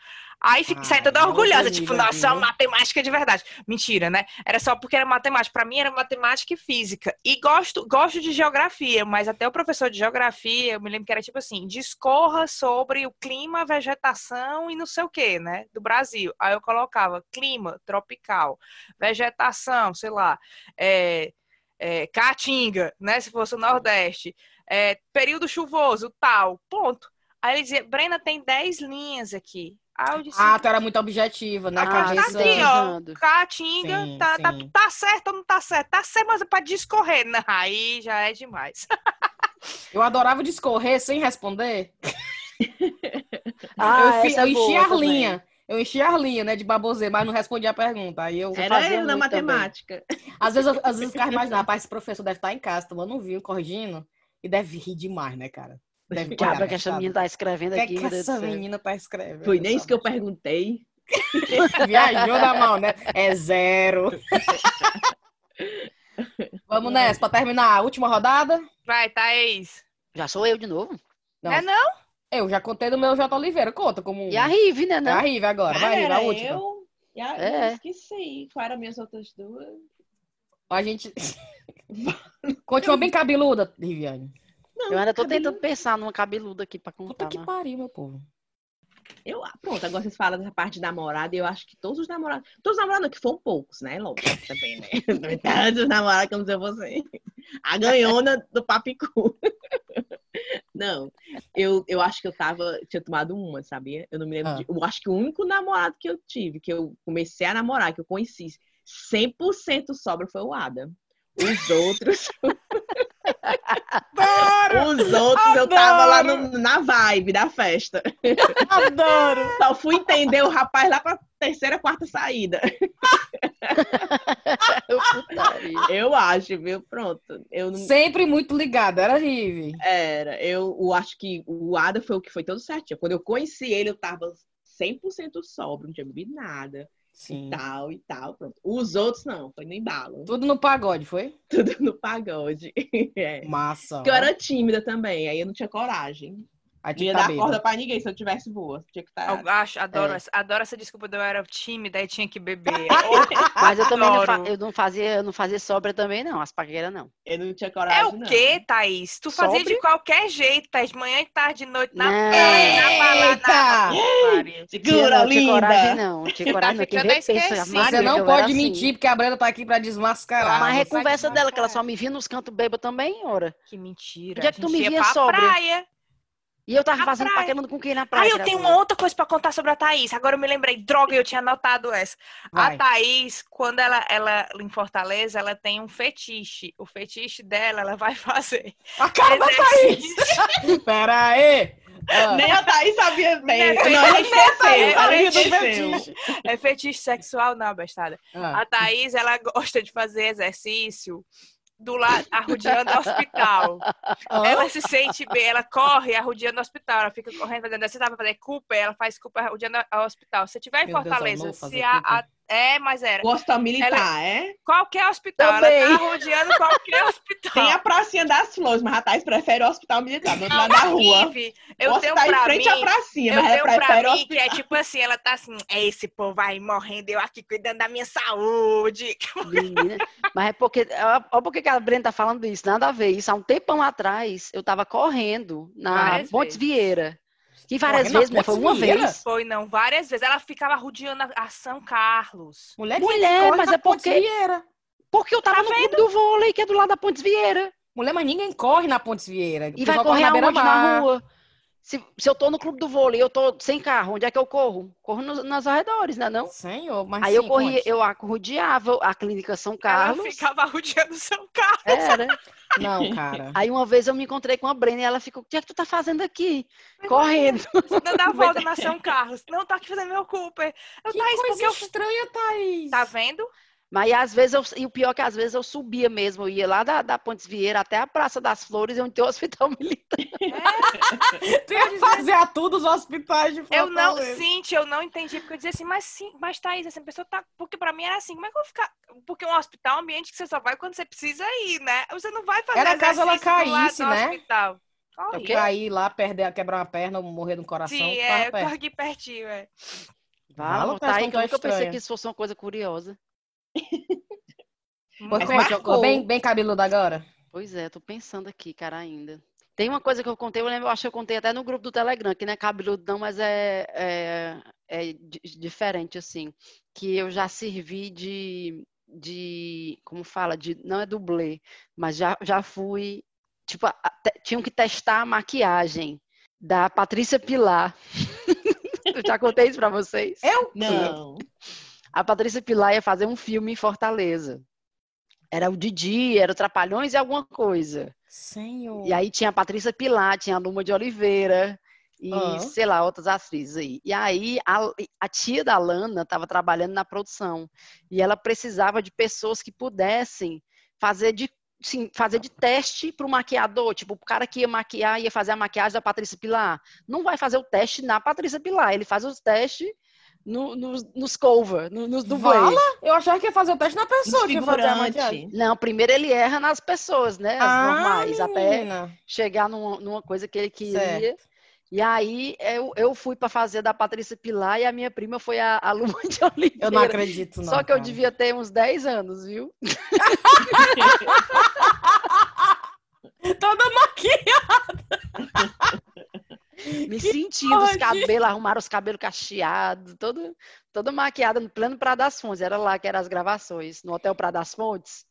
Aí fiquei Ai, saí toda orgulhosa, tipo, nossa, viu? matemática de verdade. Mentira, né? Era só porque era matemática. Pra mim era matemática e física. E gosto, gosto de geografia, mas até o professor de geografia, eu me lembro que era tipo assim, discorra sobre o clima, vegetação e não sei o que, né? Do Brasil. Aí eu colocava clima tropical, vegetação, sei lá, é, é, caatinga, né? Se fosse o Nordeste, é, período chuvoso, tal, ponto. Aí ele dizia, Brena, tem 10 linhas aqui. Aí eu disse, Ah, tu era muito objetiva na Ah, tá aqui, ó. Usando. Caatinga, Sim, tá, tá, sim. tá certo ou não tá certo? Tá certo, mas é pra discorrer. Não, aí já é demais. (laughs) Eu adorava discorrer sem responder. Ah, eu fi- essa eu é enchi boa as também. linhas. Eu enchi as linhas, né, de baboseiro, mas não respondi a pergunta. Aí eu, Era fazia eu na também. matemática. às vezes, eu, às vezes eu ficava imaginando, rapaz, esse professor deve estar em casa tomando um vinho, corrigindo, e deve rir demais, né, cara? Deve Diabo, parar, que essa menina tá escrevendo que é aqui, que essa menina tá escrevendo? Foi nem isso que eu perguntei. (laughs) Viajou na mão, né? É zero. (laughs) Vamos nessa, pra terminar. Última rodada? Vai, Thaís. Já sou eu de novo. Não. Não é não? Eu já contei do meu J. Oliveira. Conta como. E a Rive, né? É Não? a Rive agora. Vai, Rive, a última. eu. e a- É. eu esqueci. Quais eram minhas outras duas? A gente. (laughs) Continua bem cabeluda, Riviane. Não, Eu ainda tô tentando pensar numa cabeluda aqui pra Puta contar. que né? pariu, meu povo. Eu, ah, pronto, agora vocês falam dessa parte de namorada, e eu acho que todos os namorados. Todos os namorados não, que foram poucos, né? Logo, (laughs) também, né? (laughs) Não é tantos namorados como se você. A ganhona do papicu. (laughs) Não, eu, eu acho que eu tava. Tinha tomado uma, sabia? Eu não me lembro Ah. de. Eu acho que o único namorado que eu tive, que eu comecei a namorar, que eu conheci 100% sobra foi o Adam. Os outros. Os outros eu tava lá no- na vibe da festa. Adoro! (laughs) Só fui entender o rapaz lá pra terceira, quarta saída. (laughs) Eu acho, viu? Pronto. Eu não. Sempre muito ligada, era Rive. Era. Eu, eu acho que o Ada foi o que foi todo certinho. Quando eu conheci ele, eu tava 100% sóbrio, não tinha bebido nada. Sim. Tal e tal. Pronto. Os outros não, foi no embalo. Tudo no pagode, foi? (laughs) Tudo no pagode. (laughs) É. Massa. Porque eu era tímida também, aí eu não tinha coragem. A Não ia Tita dar Beba. corda pra ninguém se eu tivesse boa. Tinha que estar. Eu acho, adoro, É. essa, adoro essa desculpa de eu era tímida e tinha que beber. (laughs) Mas eu também não, fa- eu não fazia, eu não fazia sobra também, não. As pagueiras não. Eu não tinha coragem. É o não. quê, Thaís? Tu fazia de Sobre? qualquer jeito, Thaís. Manhã, tarde, noite, na praia, na balada. Tinha, Segura, não, tinha linda! coragem, não. Tinha coragem, não. Vê pensa, Você não pode assim. mentir, porque a Brenda tá aqui pra desmascarar. Mas é conversa dela, que ela só me via nos cantos beba também, ora. Que mentira. Onde é que tu me ia via sóbria? praia. E eu tava A fazendo praia. paquerando com quem na praia? Aí eu tenho uma outra coisa pra contar sobre a Thaís. Agora eu me lembrei. Droga, eu tinha anotado essa. Vai. A Thaís, quando ela, ela em Fortaleza, ela tem um fetiche. O fetiche dela, ela vai (laughs) fazer. A cara da exercício. (laughs) Thaís! Pera aí! Ah, Nem a Thaís sabia bem. Não, Não, ela esqueceu. é Ela fetiche. É fetiche sexual, não, bestada. ah. A Thaís, ela gosta de fazer exercício do lado, arrodeando o hospital. Ah. Ela se sente bem, ela corre arrodeando o hospital. Ela fica correndo, fazendo. Você tava fazendo Cooper, ela faz Cooper arrodeando o hospital. Se tiver em Meu Deus, Fortaleza, fazer se a, Cooper. a- É, mas era. O hospital militar, é? Qualquer hospital. Também. Ela tá arrodeando qualquer (laughs) hospital. Tem a pracinha das flores, mas a Thaís prefere o hospital militar, do outro lado da rua. Vive. O Eu tenho hospital pra em frente à mim. pracinha, Eu mas ela prefere o mim que é hospital. tipo assim, ela tá assim, é esse povo aí morrendo, eu aqui cuidando da minha saúde. (laughs) Menina, mas é porque. Olha por que a Brenda tá falando isso. Nada a ver. Isso há um tempão atrás, eu tava correndo na Várias Pontes vezes. Vieira. E várias vezes, mulher, foi uma vez. Foi, não, várias vezes. Ela ficava rodeando a São Carlos. Mulher, Mulher, mas é Pontes porque- Vieira. Porque eu tava Tá no clube do vôlei, que é do lado da Pontes Vieira. Mulher, mas ninguém corre na Pontes Vieira. E vai correr na? Na rua. Se, se eu tô no clube do vôlei, eu tô sem carro, onde é que eu corro? Corro nos, nos arredores, né não? Senhor, mas Aí eu sim, corria, conte. eu rodeava a clínica São Carlos. Ela ficava rodeando São Carlos. Era. (laughs) Não, (laughs) cara. Aí uma vez eu me encontrei com a Brenda e ela ficou, o que é que tu tá fazendo aqui? Correndo. Dando a (laughs) volta na São Carlos. Não, tá aqui fazendo meu Cooper. Eu Que tá isso coisa porque eu... estranha, Thaís. Tá vendo? Mas às vezes, eu, e o pior é que às vezes eu subia mesmo, eu ia lá da, da Pontes Vieira até a Praça das Flores, onde tem o Hospital (laughs) Militar. Tu ia fazer a tudo os hospitais de Eu não, Fortaleza. Cintia, eu não entendi, porque eu dizia assim, mas sim, mas Thaís, essa pessoa tá. Porque pra mim era assim, como é que eu vou ficar. Porque um hospital é um ambiente que você só vai quando você precisa ir, né? Você não vai fazer Era caso ela caísse, né? hospital. Eu Horrível. cair lá, perder, quebrar uma perna, morrer no coração. Sim, é, eu perto. tô aqui pertinho, é. Fala, Fala, Thaís, tá aí que eu é pensei que isso fosse uma coisa curiosa. Marcou. bem, bem cabeludo agora. Pois é, tô pensando aqui, cara, ainda. Tem uma coisa que eu contei, eu lembro, eu acho que eu contei até no grupo do Telegram, que não é cabeludo não, mas é, é, é di- diferente, assim. Que eu já servi de, de como fala, de, não é dublê, mas já, já fui, tipo, a- te- tinham que testar a maquiagem da Patrícia Pilar. (laughs) Eu já contei isso pra vocês? Eu? Não. A Patrícia Pilar ia fazer um filme em Fortaleza. Era o Didi, era o Trapalhões e alguma coisa. Senhor. E aí tinha a Patrícia Pilar, tinha a Luma de Oliveira e, Ah. sei lá, outras atrizes aí. E aí a, a tia da Lana estava trabalhando na produção e ela precisava de pessoas que pudessem fazer de sim, fazer de teste para o maquiador, tipo, o cara que ia maquiar ia fazer a maquiagem da Patrícia Pilar, não vai fazer o teste na Patrícia Pilar, ele faz os testes no, nos, nos cover, no- nos dublês. Fala? Eu achava que ia fazer o teste na pessoa, que ia fazer a maquiagem. Não, primeiro ele erra nas pessoas, né? As Ah, normais, até menina. chegar numa, numa coisa que ele queria. Certo. E aí eu, eu fui para fazer da Patrícia Pilar e a minha prima foi a, a Luma de Oliveira. Eu não acredito, não. Só que eu cara. devia ter uns 10 anos, viu? (laughs) Toda maquiagem. (laughs) Me sentindo os nojo. cabelos, arrumaram os cabelos cacheados, todo, toda maquiada no plano Praia das Fontes. Era lá que eram as gravações, no Hotel Praia das Fontes.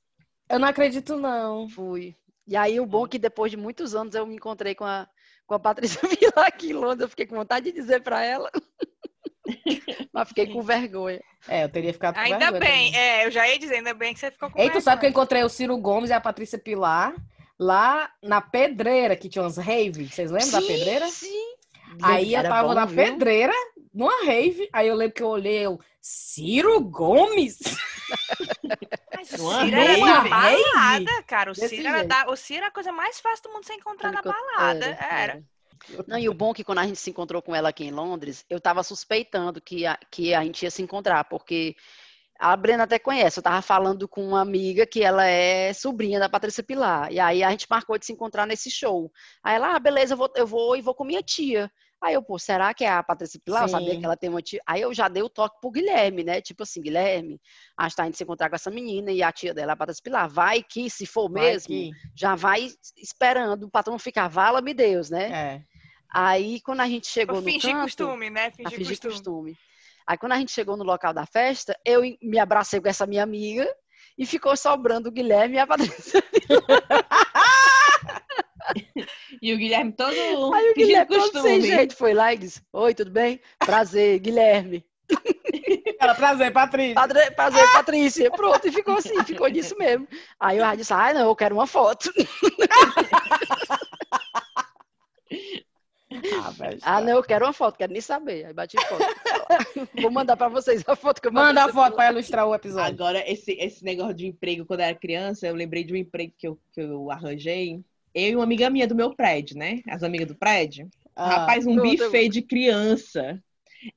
Eu não acredito, não. Fui. E aí o bom é que depois de muitos anos eu me encontrei com a, com a Patrícia (laughs) Pilar aqui em Londres. Eu fiquei com vontade de dizer para ela. (laughs) Mas fiquei com vergonha. É, eu teria ficado com Ainda vergonha bem, também. é, eu já ia dizer, ainda bem que você ficou com Ei, tu sabe que eu vergonha. encontrei o Ciro Gomes e a Patrícia Pilar lá na Pedreira, que tinha umas rave. Vocês lembram da Sim, Pedreira? Sim. Aí eu Era tava bom, na viu? Pedreira, numa rave. Aí eu lembro que eu olhei, eu, Ciro Gomes? (laughs) Mas o Uma Ciro era da rave. balada, cara. O Ciro, era da, o Ciro era a coisa mais fácil do mundo você encontrar na eu- balada. Era. Não, e o bom é que quando a gente se encontrou com ela aqui em Londres, eu tava suspeitando que a, que a gente ia se encontrar, porque a Brena até conhece, eu tava falando com uma amiga que ela é sobrinha da Patrícia Pilar, e aí a gente marcou de se encontrar nesse show. Aí ela, ah, beleza, eu vou, eu vou e vou com minha tia. Aí eu, pô, será que é a Patrícia Pilar? Eu sabia Sim. que ela tem uma tia. Aí eu já dei o toque pro Guilherme, né? Tipo assim, Guilherme, a gente tá indo se encontrar com essa menina e a tia dela é a Patrícia Pilar. Vai que, se for Vai mesmo, que- já vai esperando o patrão ficar, vala-me Deus, né? É. Aí, quando a gente chegou Pra no fingir canto, costume, né? fingir costume. costume. Aí, quando a gente chegou no local da festa, eu me abracei com essa minha amiga e ficou sobrando o Guilherme e a Patrícia. E o Guilherme todo Aí o Guilherme todo sem costume. jeito foi lá e disse, oi, tudo bem? Prazer, Guilherme. Era prazer, Patrícia. Padre- Prazer, Patrícia. Pronto, e ficou assim, ficou nisso mesmo. Aí eu disse, ah, não, eu quero uma foto. (laughs) Ah, velho. (laughs) Ah, não, eu quero uma foto, quero nem saber. Aí bati foto. (laughs) Vou mandar pra vocês a foto que eu Manda a foto pra ilustrar o episódio. Agora, esse, esse negócio de emprego, quando eu era criança, eu lembrei de um emprego que eu, que eu arranjei. Eu e uma amiga minha do meu prédio, né? As amigas do prédio. Ah, Rapaz, um buffet de criança.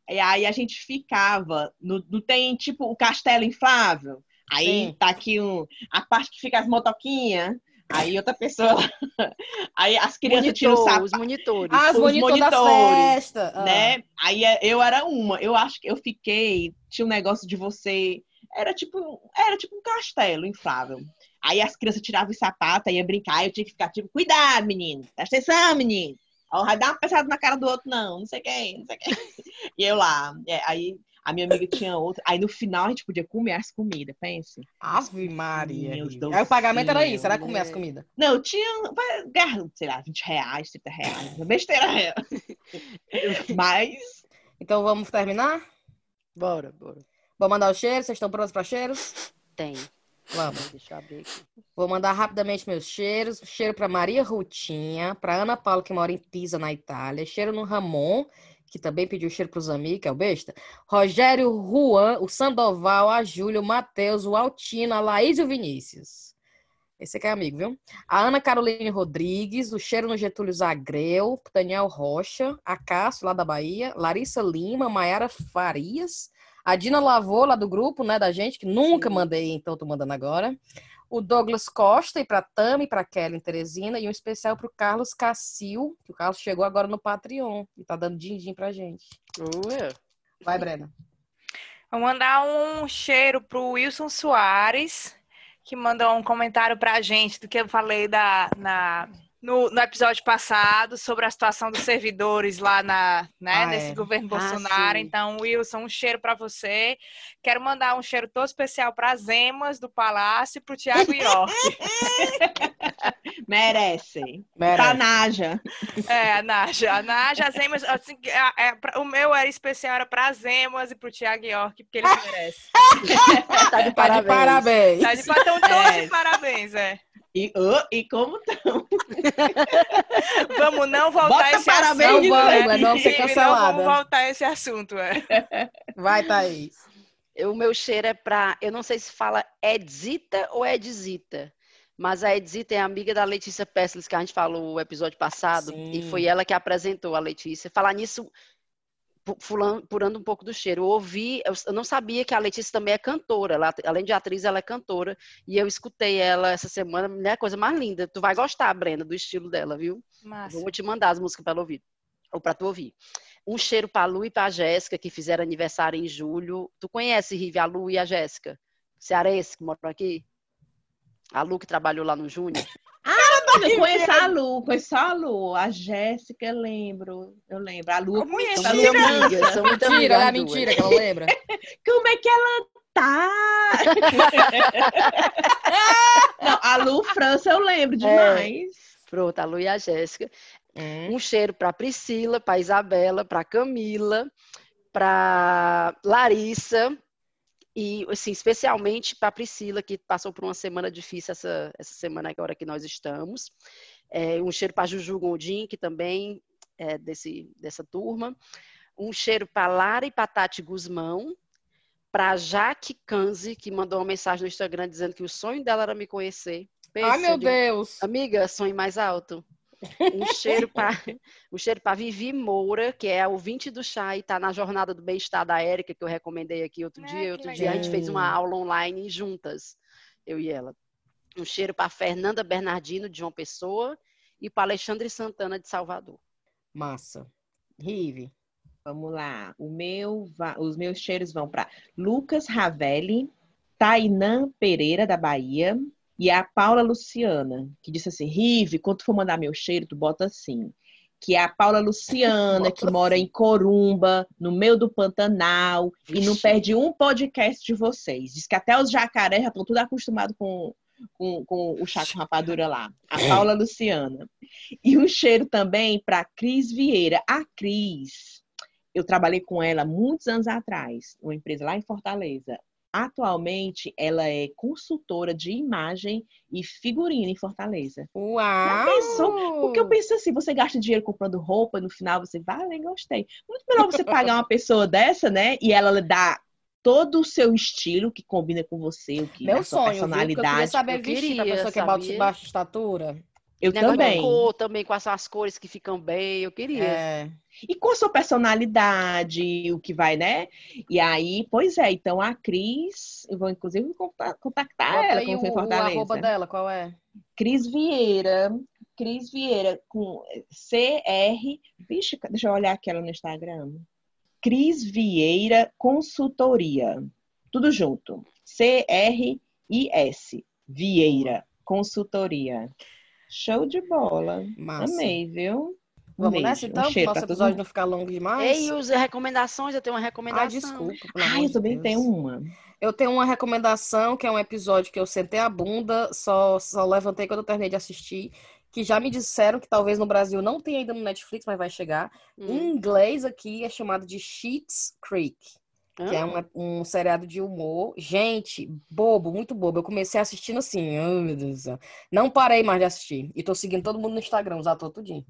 E aí a gente ficava. No, no- tem tipo o castelo inflável. Aí Sim. tá aqui um, a parte que fica as motoquinhas. Aí outra pessoa. (laughs) Aí as crianças tiram o Monitor, sapato. os monitores. Ah, os os monitores das monitores, festas. Ah. né? Aí é- eu era uma. Eu acho que eu fiquei. Tinha um negócio de você. Era tipo, era tipo um castelo inflável. Aí as crianças tiravam o sapato, ia brincar, eu tinha que ficar tipo, cuidado, menino, presta atenção, menino. Ó, vai dar uma pesada na cara do outro, não, não sei quem, não sei quem. (laughs) E eu lá, é, aí a minha amiga tinha outra. Aí no final a gente podia comer as comidas, pense. Ave Maria. Meu Aí o pagamento era isso, era comer as né? comidas. Não, tinha, vai, gar- sei lá, 20 reais, 30 reais, besteira. (laughs) Mas Então vamos terminar? Bora, bora. Vou mandar o cheiro, vocês estão prontos para cheiros? Tem. Vamos. Deixa eu abrir aqui. Vou mandar rapidamente meus cheiros. Cheiro para Maria Rutinha, para Ana Paula, que mora em Pisa, na Itália. Cheiro no Ramon, que também pediu cheiro para os amigos, que é o besta. Rogério Juan, o Sandoval, a Júlia, o Matheus, o Altino, a Laís e o Vinícius. Esse aqui é amigo, viu? A Ana Caroline Rodrigues, o cheiro no Getúlio Zagreu, Daniel Rocha, a Cássio, lá da Bahia, Larissa Lima, Maiara Farias, a Dina Lavô, lá do grupo, né, da gente, que nunca mandei, então tô mandando agora. O Douglas Costa, e para Tami, para Kelly Teresina, e um especial para o Carlos Cassil, que o Carlos chegou agora no Patreon e tá dando din-din pra gente. Ué. Vai, Brena. Vou mandar um cheiro pro Wilson Soares, que mandou um comentário pra gente do que eu falei da, na, no, no episódio passado sobre a situação dos servidores lá na, né, Ah, nesse é. governo Ah, Bolsonaro. sim. então, Wilson, um cheiro pra você. Quero mandar um cheiro todo especial para as Emas do Palácio e pro Tiago York. (laughs) merecem. Merece. Pra Naja. É, a Naja. A Naja, as Emas, assim, é, pra- o meu era especial era para as Emas e pro Tiago York, porque eles merecem. (laughs) Tá de Tá de parabéns. parabéns. Tá de patão todos É. de parabéns, é. E, oh, e como (laughs) Vamos não voltar Bota a esse parabéns assunto. novo, né? é não ser cancelada. Não vamos voltar a esse assunto, é. (laughs) Vai, Thaís. O meu cheiro é pra. Eu não sei se fala Edzita ou Edzita. Mas a Edzita é amiga da Letícia Pessles, que a gente falou no episódio passado. Sim. E foi ela que apresentou a Letícia. Falar nisso, fulano- purando um pouco do cheiro. Eu ouvi, eu não sabia que a Letícia também é cantora. Ela, além de atriz, ela é cantora. E eu escutei ela essa semana. É a coisa mais linda. Tu vai gostar, Brenda, do estilo dela, viu? Massa. Vou te mandar as músicas para ela ouvir. Ou para tu ouvir. Um cheiro para a Lu e para a Jéssica, que fizeram aniversário em julho. Tu conhece, Rive, a Lu e a Jéssica? Cearense, que moram aqui? A Lu que trabalhou lá no Júnior. Eu conheço a Lu, conheço só a Lu. A Jéssica, eu lembro. Eu lembro. A Lu eu Como conheço. São A Lu muito é amigas, são muito Mentira, é mentira que ela lembra. (laughs) Como é que ela tá? (laughs) Não, a Lu França eu lembro demais. Pronto, a Lu e a Jéssica. Hum. Um cheiro para Priscila, para Isabela, para Camila, para Larissa e, assim, especialmente para Priscila, que passou por uma semana difícil essa, essa semana agora que nós estamos. É, um cheiro para Juju Gondim, que também é desse, dessa turma. Um cheiro para Lara e para Tati Guzmão. Para Jaque Kanzi, que mandou uma mensagem no Instagram dizendo que o sonho dela era me conhecer. Pensa, Ai, meu Deus. Amiga, sonho mais alto. Um cheiro para (laughs) um cheiro para Vivi Moura, que é a ouvinte do chá e está na jornada do bem-estar da Érica, que eu recomendei aqui outro Ah, dia. Outro dia a gente fez uma legal. aula online juntas, eu e ela. Um cheiro para Fernanda Bernardino, de João Pessoa, e para Alexandre Santana, de Salvador. Massa. Rive. Vamos lá. O meu, va- os meus cheiros vão para Lucas Ravelli, Tainã Pereira, da Bahia, e a Paula Luciana, que disse assim: Rive, quando tu for mandar meu cheiro, tu bota assim. Que é a Paula Luciana, (laughs) que mora assim. em Corumba, no meio do Pantanal, e não Vixe. perde um podcast de vocês. Diz que até os jacarés já estão tudo acostumados com, com, com o chá com rapadura lá. A Paula Luciana. E um cheiro também para Cris Vieira. A Cris, eu trabalhei com ela muitos anos atrás, uma empresa lá em Fortaleza. Atualmente, ela é consultora de imagem e figurino em Fortaleza. Uau! pensou? Porque eu penso assim, você gasta dinheiro comprando roupa, no final você vale, gostei. Muito melhor você pagar uma pessoa dessa, né? E ela dá todo o seu estilo que combina com você, o que Meu a sua sonho, viu? Porque eu queria personalidade. saber Eu vestir pra queria, pessoa que é baixa, baixa estatura. Eu Negócio também. de cor também, com as, as cores que ficam bem, eu queria. É. E com a sua personalidade, o que vai, né? E aí, pois é, então a Cris, eu vou inclusive conta- contactar Bota ela quando o, for em o Fortaleza. arroba dela, qual é? Cris Vieira, Cris Vieira com CR, vixe, deixa eu olhar aqui ela no Instagram. Cris Vieira Consultoria. Tudo junto. C-R-I-S. Vieira Consultoria. Show de bola. Massa. Amei, viu? Um Vamos beijo, nessa um então, para cheiro nosso episódio mundo. não ficar longo demais. Ei, os recomendações, eu tenho uma Ah, recomendação. desculpa. pelo Ah, eu também Deus. tenho uma. Eu tenho uma recomendação, que é um episódio que eu sentei a bunda, só, só levantei quando eu terminei de assistir, que já me disseram que talvez no Brasil não tenha ainda no Netflix, mas vai chegar. Em Hum. inglês aqui é chamado de Sheets Creek, que é Hã? uma- um seriado de humor. Gente, bobo, muito bobo. Eu comecei assistindo assim, oh, meu Deus do céu. Não parei mais de assistir. E tô seguindo todo mundo no Instagram, os atores tudinho.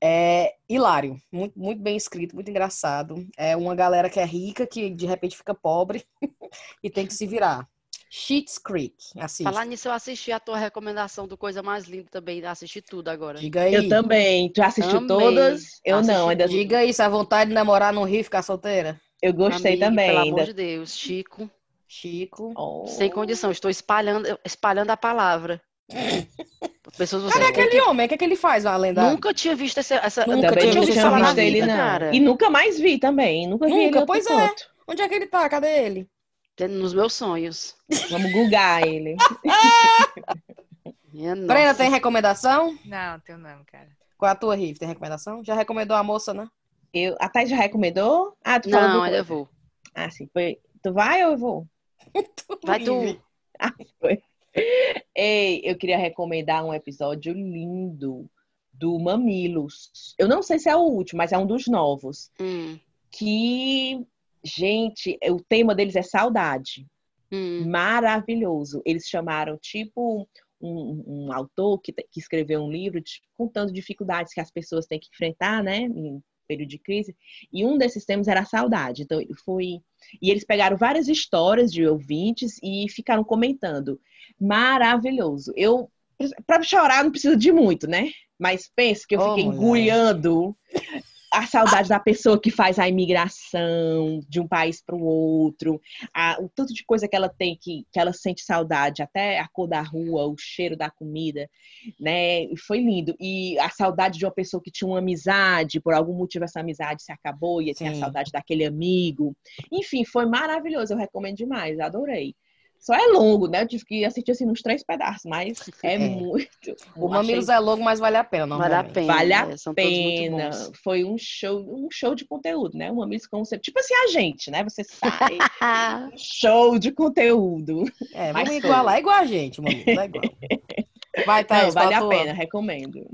É hilário, muito, muito bem escrito, muito engraçado. É uma galera que é rica, que de repente fica pobre (laughs) e tem que se virar. Sheets Creek, assiste. Falar nisso, eu assisti a tua recomendação do Coisa Mais Linda também. Assisti tudo agora. Diga aí. Eu também. Já assistiu Amei. todas? Eu Assisti não, ainda Diga aí, se a vontade de namorar no Rio e ficar solteira. eu gostei Amiga, também. Pelo ainda. amor de Deus, Chico. Chico. Oh. Sem condição, estou espalhando, espalhando a palavra. (laughs) Pessoas Cadê aquele que- homem? O que, é que ele faz, além da... Nunca tinha visto essa. essa Nunca tinha falar na visto ele, vida, não. cara. E nunca mais vi também. Nunca vi Nunca? ele em outro Pois é. Onde é que ele tá? Cadê ele? Nos meus sonhos. Vamos googar ele. (laughs) Brenda, tem recomendação? Não, tenho não, cara. Qual é a tua, Riff? Tem recomendação? Já recomendou a moça, né? Eu, a Thay já recomendou? Ah, tu falou Não, coisa. vou. Ah, sim. Foi... Tu vai ou eu vou? (laughs) Vai tu. Ei, eu queria recomendar um episódio lindo do Mamilos. Eu não sei se é o último, mas é um dos novos. Hum, Que, gente, o tema deles é saudade. hum. Maravilhoso. Eles chamaram, tipo, um, um autor que, que escreveu um livro de- contando dificuldades que as pessoas têm que enfrentar, né, em período de crise. E um desses temas era a saudade. Então, foi. E eles pegaram várias histórias de ouvintes e ficaram comentando. Maravilhoso. Eu. Pra chorar não precisa de muito, né? Mas penso que eu Ô, fiquei mulher. A saudade da pessoa que faz a imigração de um país para o outro, a- o tanto de coisa que ela tem que, que ela sente saudade, até a cor da rua, o cheiro da comida, né? Foi lindo. E a saudade de uma pessoa que tinha uma amizade, por algum motivo essa amizade se acabou e tem a saudade daquele amigo. Enfim, foi maravilhoso. Eu recomendo demais, adorei. Só é longo, né? Eu tive que assistir assim nos três pedaços, mas é, (laughs) É. muito. O. Mamilos é longo, mas vale a pena, Vale a pena. Vale a é, são todos muito pena. bons. Foi um show, um show de conteúdo, né? Uma Miss Concept. Tipo assim, a gente, né? Você (laughs) sai. show de conteúdo. É, Mas vamos igualar. É igual a gente, Mamilos, é igual. Vai, Thaís, Não, vale a tua? pena, recomendo.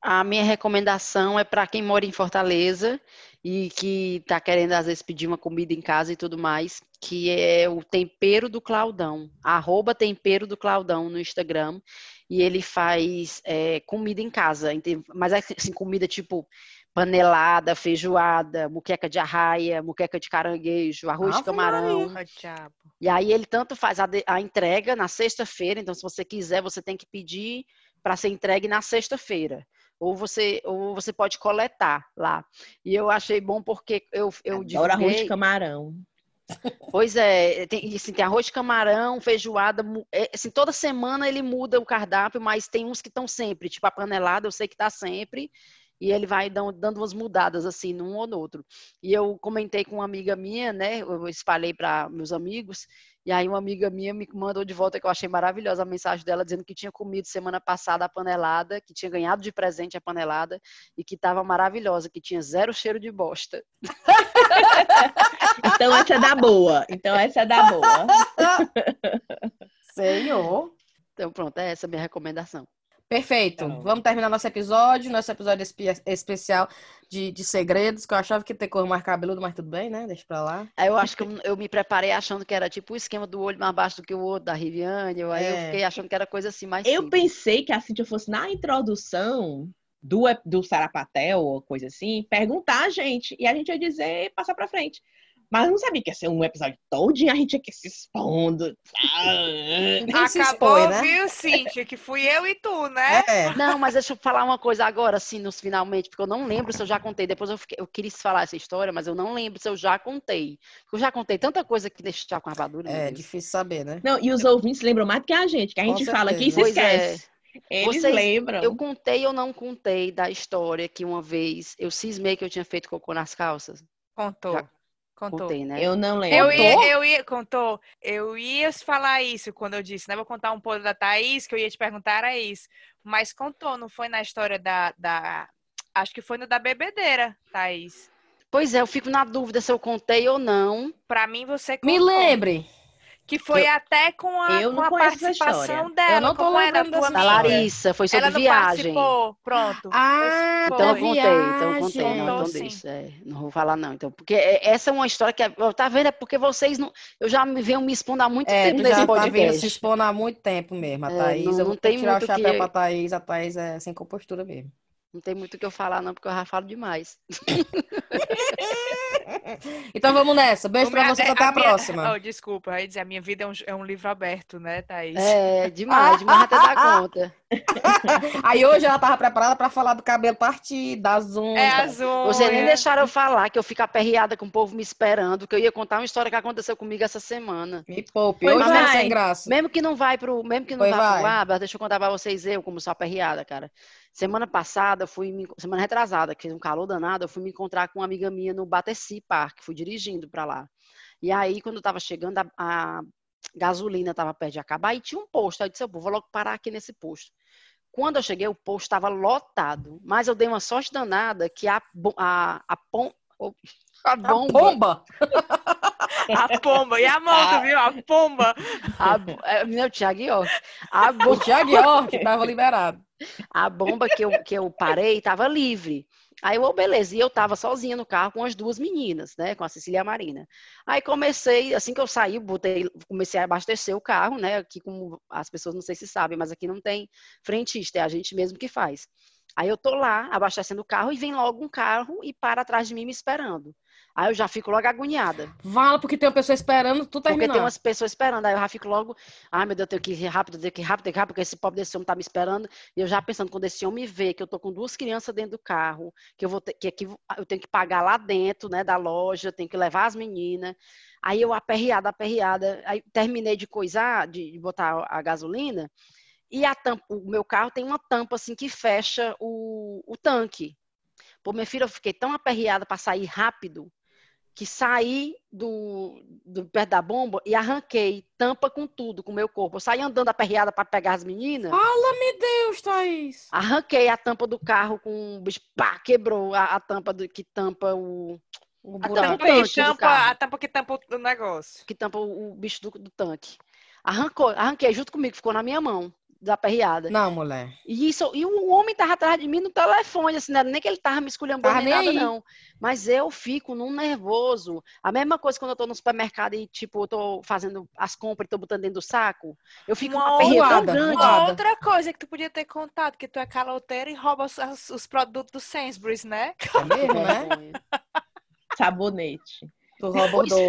A minha recomendação é para quem mora em Fortaleza e que está querendo, às vezes, pedir uma comida em casa e tudo mais, que é o Tempero do Claudão. Arroba Tempero do Claudão no Instagram. E ele faz é, comida em casa. Mas é assim, comida tipo panelada, feijoada, muqueca de arraia, muqueca de caranguejo, arroz de camarão. E aí ele tanto faz a, de- a entrega na sexta-feira, então se você quiser, você tem que pedir para ser entregue na sexta-feira. Ou você, ou você pode coletar lá. E eu achei bom porque eu, eu Adoro arroz de divulguei. camarão. Pois é, tem, assim, tem arroz de camarão, feijoada, é, assim, toda semana ele muda o cardápio, mas tem uns que estão sempre, tipo a panelada, eu sei que está sempre, e ele vai dando, dando umas mudadas assim num ou no outro. E eu comentei com uma amiga minha, né? Eu espalhei para meus amigos, e aí uma amiga minha me mandou de volta que eu achei maravilhosa a mensagem dela dizendo que tinha comido semana passada a panelada, que tinha ganhado de presente a panelada e que estava maravilhosa, que tinha zero cheiro de bosta. (laughs) Então essa é da boa. Então essa é da boa. Senhor. Então, pronto, é essa a minha recomendação. Perfeito. Então. Vamos terminar nosso episódio, nosso episódio espe- especial de, de segredos, que eu achava que ia ter cor mais cabeludo, mas tudo bem, né? Deixa pra lá. Aí eu acho que eu, eu me preparei achando que era tipo o esquema do olho mais baixo do que o outro da Riviane. Aí eu É. fiquei achando que era coisa assim mais Eu simples. pensei que a Cintia fosse na introdução do, do Sarapatel ou coisa assim, perguntar a gente. E a gente ia dizer e passar pra frente. Mas eu não sabia que ia ser um episódio todinho, a gente ia que se expondo. (laughs) Se Acabou, expõe, né? viu, Cíntia? Que fui eu e tu, né? É. Não, mas deixa eu falar uma coisa agora, assim, nos finalmente, porque eu não lembro se eu já contei. Depois eu, fiquei, eu queria falar essa história, mas eu não lembro se eu já contei. Porque eu já contei tanta coisa que deixa com a meu É difícil saber, né? Não, e os ouvintes lembram mais do que a gente, que a Com gente fala aqui e se Pois é. esquece. Eles Vocês- lembram. Eu contei ou não contei da história que uma vez eu cismei que eu tinha feito cocô nas calças? Contou. Já Contou. Contei, né? Eu não lembro. Eu Contou? ia, eu ia, contou. Eu ia falar isso quando eu disse, né? Vou contar um pouco da Thaís, que eu ia te perguntar era isso. Mas contou, não foi na história da. da acho que foi no da bebedeira, Thaís. Pois é, eu fico na dúvida se eu contei ou não. Pra mim, você contou. Me lembre. Que foi Eu- até com a, eu com a participação dela. Eu não tô como era, lembrando dessa Da. Larissa, foi sobre Ela viagem. participou. Pronto. Ah, Então eu contei, então eu contei, não, então deixa. é, não vou falar não, então, porque é- essa é uma história que, é- tá vendo, é porque vocês não, eu já me venho me expondo há muito É, tempo nesse já tá vindo se podcast. expondo há muito tempo mesmo, a É, Thaís. não- eu não tem tirar o muito chapéu que- pra Thaís. A Thaís é sem compostura mesmo. Não tem muito o que eu falar não, porque eu já falo demais. (laughs) (laughs) Então vamos nessa. Beijo vocês, é, até a minha- próxima. Oh, desculpa, ia dizer, a minha vida é um, é um livro aberto, né, Thaís? É, demais, demais até dar conta. (laughs) Aí hoje ela tava preparada pra falar do cabelo partido, das unhas. É azul. Vocês nem deixaram eu falar, que eu fico aperreada com o povo me esperando, que eu ia contar uma história que aconteceu comigo essa semana. Me poupe. Pois Hoje é vai. sem graça. Mesmo que não vai pro, mesmo que não Pois vá pro vai. ar, mas deixa eu contar pra vocês eu como sou aperreada, cara. Semana passada, fui me- semana retrasada, que fez um calor danado, eu fui me encontrar com uma amiga minha no Battersea Park, fui dirigindo pra lá. E aí, quando eu tava chegando, a, a gasolina tava perto de acabar e tinha um posto. Aí eu disse, eu vou logo parar aqui nesse posto. Quando eu cheguei, o posto estava lotado, mas eu dei uma sorte danada que a, a, a, pom- (laughs) a A bomba. (laughs) A pomba. E a moto, viu? A pomba. (laughs) a, é, meu Thiago York, a, O Thiago York tava liberado. A bomba que eu, que eu parei estava livre. Aí eu, beleza, e eu tava sozinha no carro com as duas meninas, né, com a Cecília e a Marina. Aí comecei, assim que eu saí, botei, comecei a abastecer o carro, né, aqui como as pessoas não sei se sabem, mas aqui não tem frentista, é a gente mesmo que faz. Aí eu tô lá, abastecendo o carro, e vem logo um carro e para atrás de mim me esperando. Aí eu já fico logo agoniada. Vala, porque tem uma pessoa esperando tu Porque terminar. tem umas pessoas esperando, aí eu já fico logo, ai meu Deus, eu tenho que ir rápido, eu tenho que ir rápido, tenho que ir rápido, porque esse pobre desse homem tá me esperando. E eu já pensando, quando esse homem vê que eu tô com duas crianças dentro do carro, que eu vou ter, que aqui eu tenho que pagar lá dentro, né, da loja, tenho que levar as meninas. Aí eu aperreada, aperreada, aí terminei de coisar, de, de botar a gasolina, e a tampa, o meu carro tem uma tampa assim que fecha o, o tanque. Pô, minha filha, eu fiquei tão aperreada para sair rápido que saí do, do perto da bomba e arranquei tampa com tudo, com o meu corpo. Eu saí andando aperreada para pegar as meninas, Fala-me Deus, Thaís. arranquei a tampa do carro com o bicho, pá, quebrou a, a tampa do, que tampa o O A tampa que tampa, a tampa que tampa o negócio. que tampa o, o bicho do, do tanque. Arrancou, arranquei junto comigo, ficou na minha mão, desaperreada. Não, mulher. E, isso, e o homem tava atrás de mim no telefone, assim, não era nem que ele tava me esculhambando Tava nem nada, aí. não. Mas eu fico num nervoso. A mesma coisa quando eu tô no supermercado e, tipo, eu tô fazendo as compras e tô botando dentro do saco. Eu fico Uma voada, grande. Uma outra coisa que tu podia ter contado, que tu é caloteira e rouba os, os- os produtos do Sainsbury's, né? É mesmo, né? (laughs) Sabonete.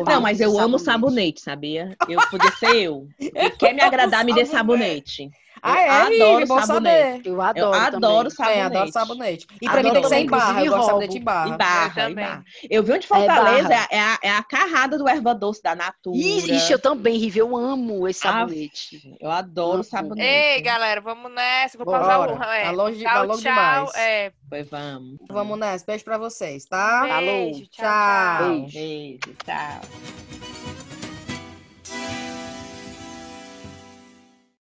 Não, mas eu amo Sabonete. sabonete, sabia? Eu podia ser eu. (laughs) Quem quer me agradar, me dê sabonete. Ah, é? adoro bom sabonete. saber. Eu Eu adoro adoro também. É, adoro sabonete. sabonete. E pra mim Adoro tem que ser em barra. Eu gosto de sabonete em barra. Barra, Eu também. barra. Eu vi um de Fortaleza, barra. é, a, é a carrada do erva doce da Natura. Ixi, eu também, Rivi, eu amo esse Ah, sabonete. Eu adoro Amo. sabonete. Ei, galera, vamos nessa. Vou Bora. pausar o. É. Tá longe- tá tchau, longe tchau. demais. É, Pois vamos. Vamos nessa. Beijo pra vocês, tá? Falou. beijo, tchau, Tchau. tchau. Beijo. Beijo, tchau.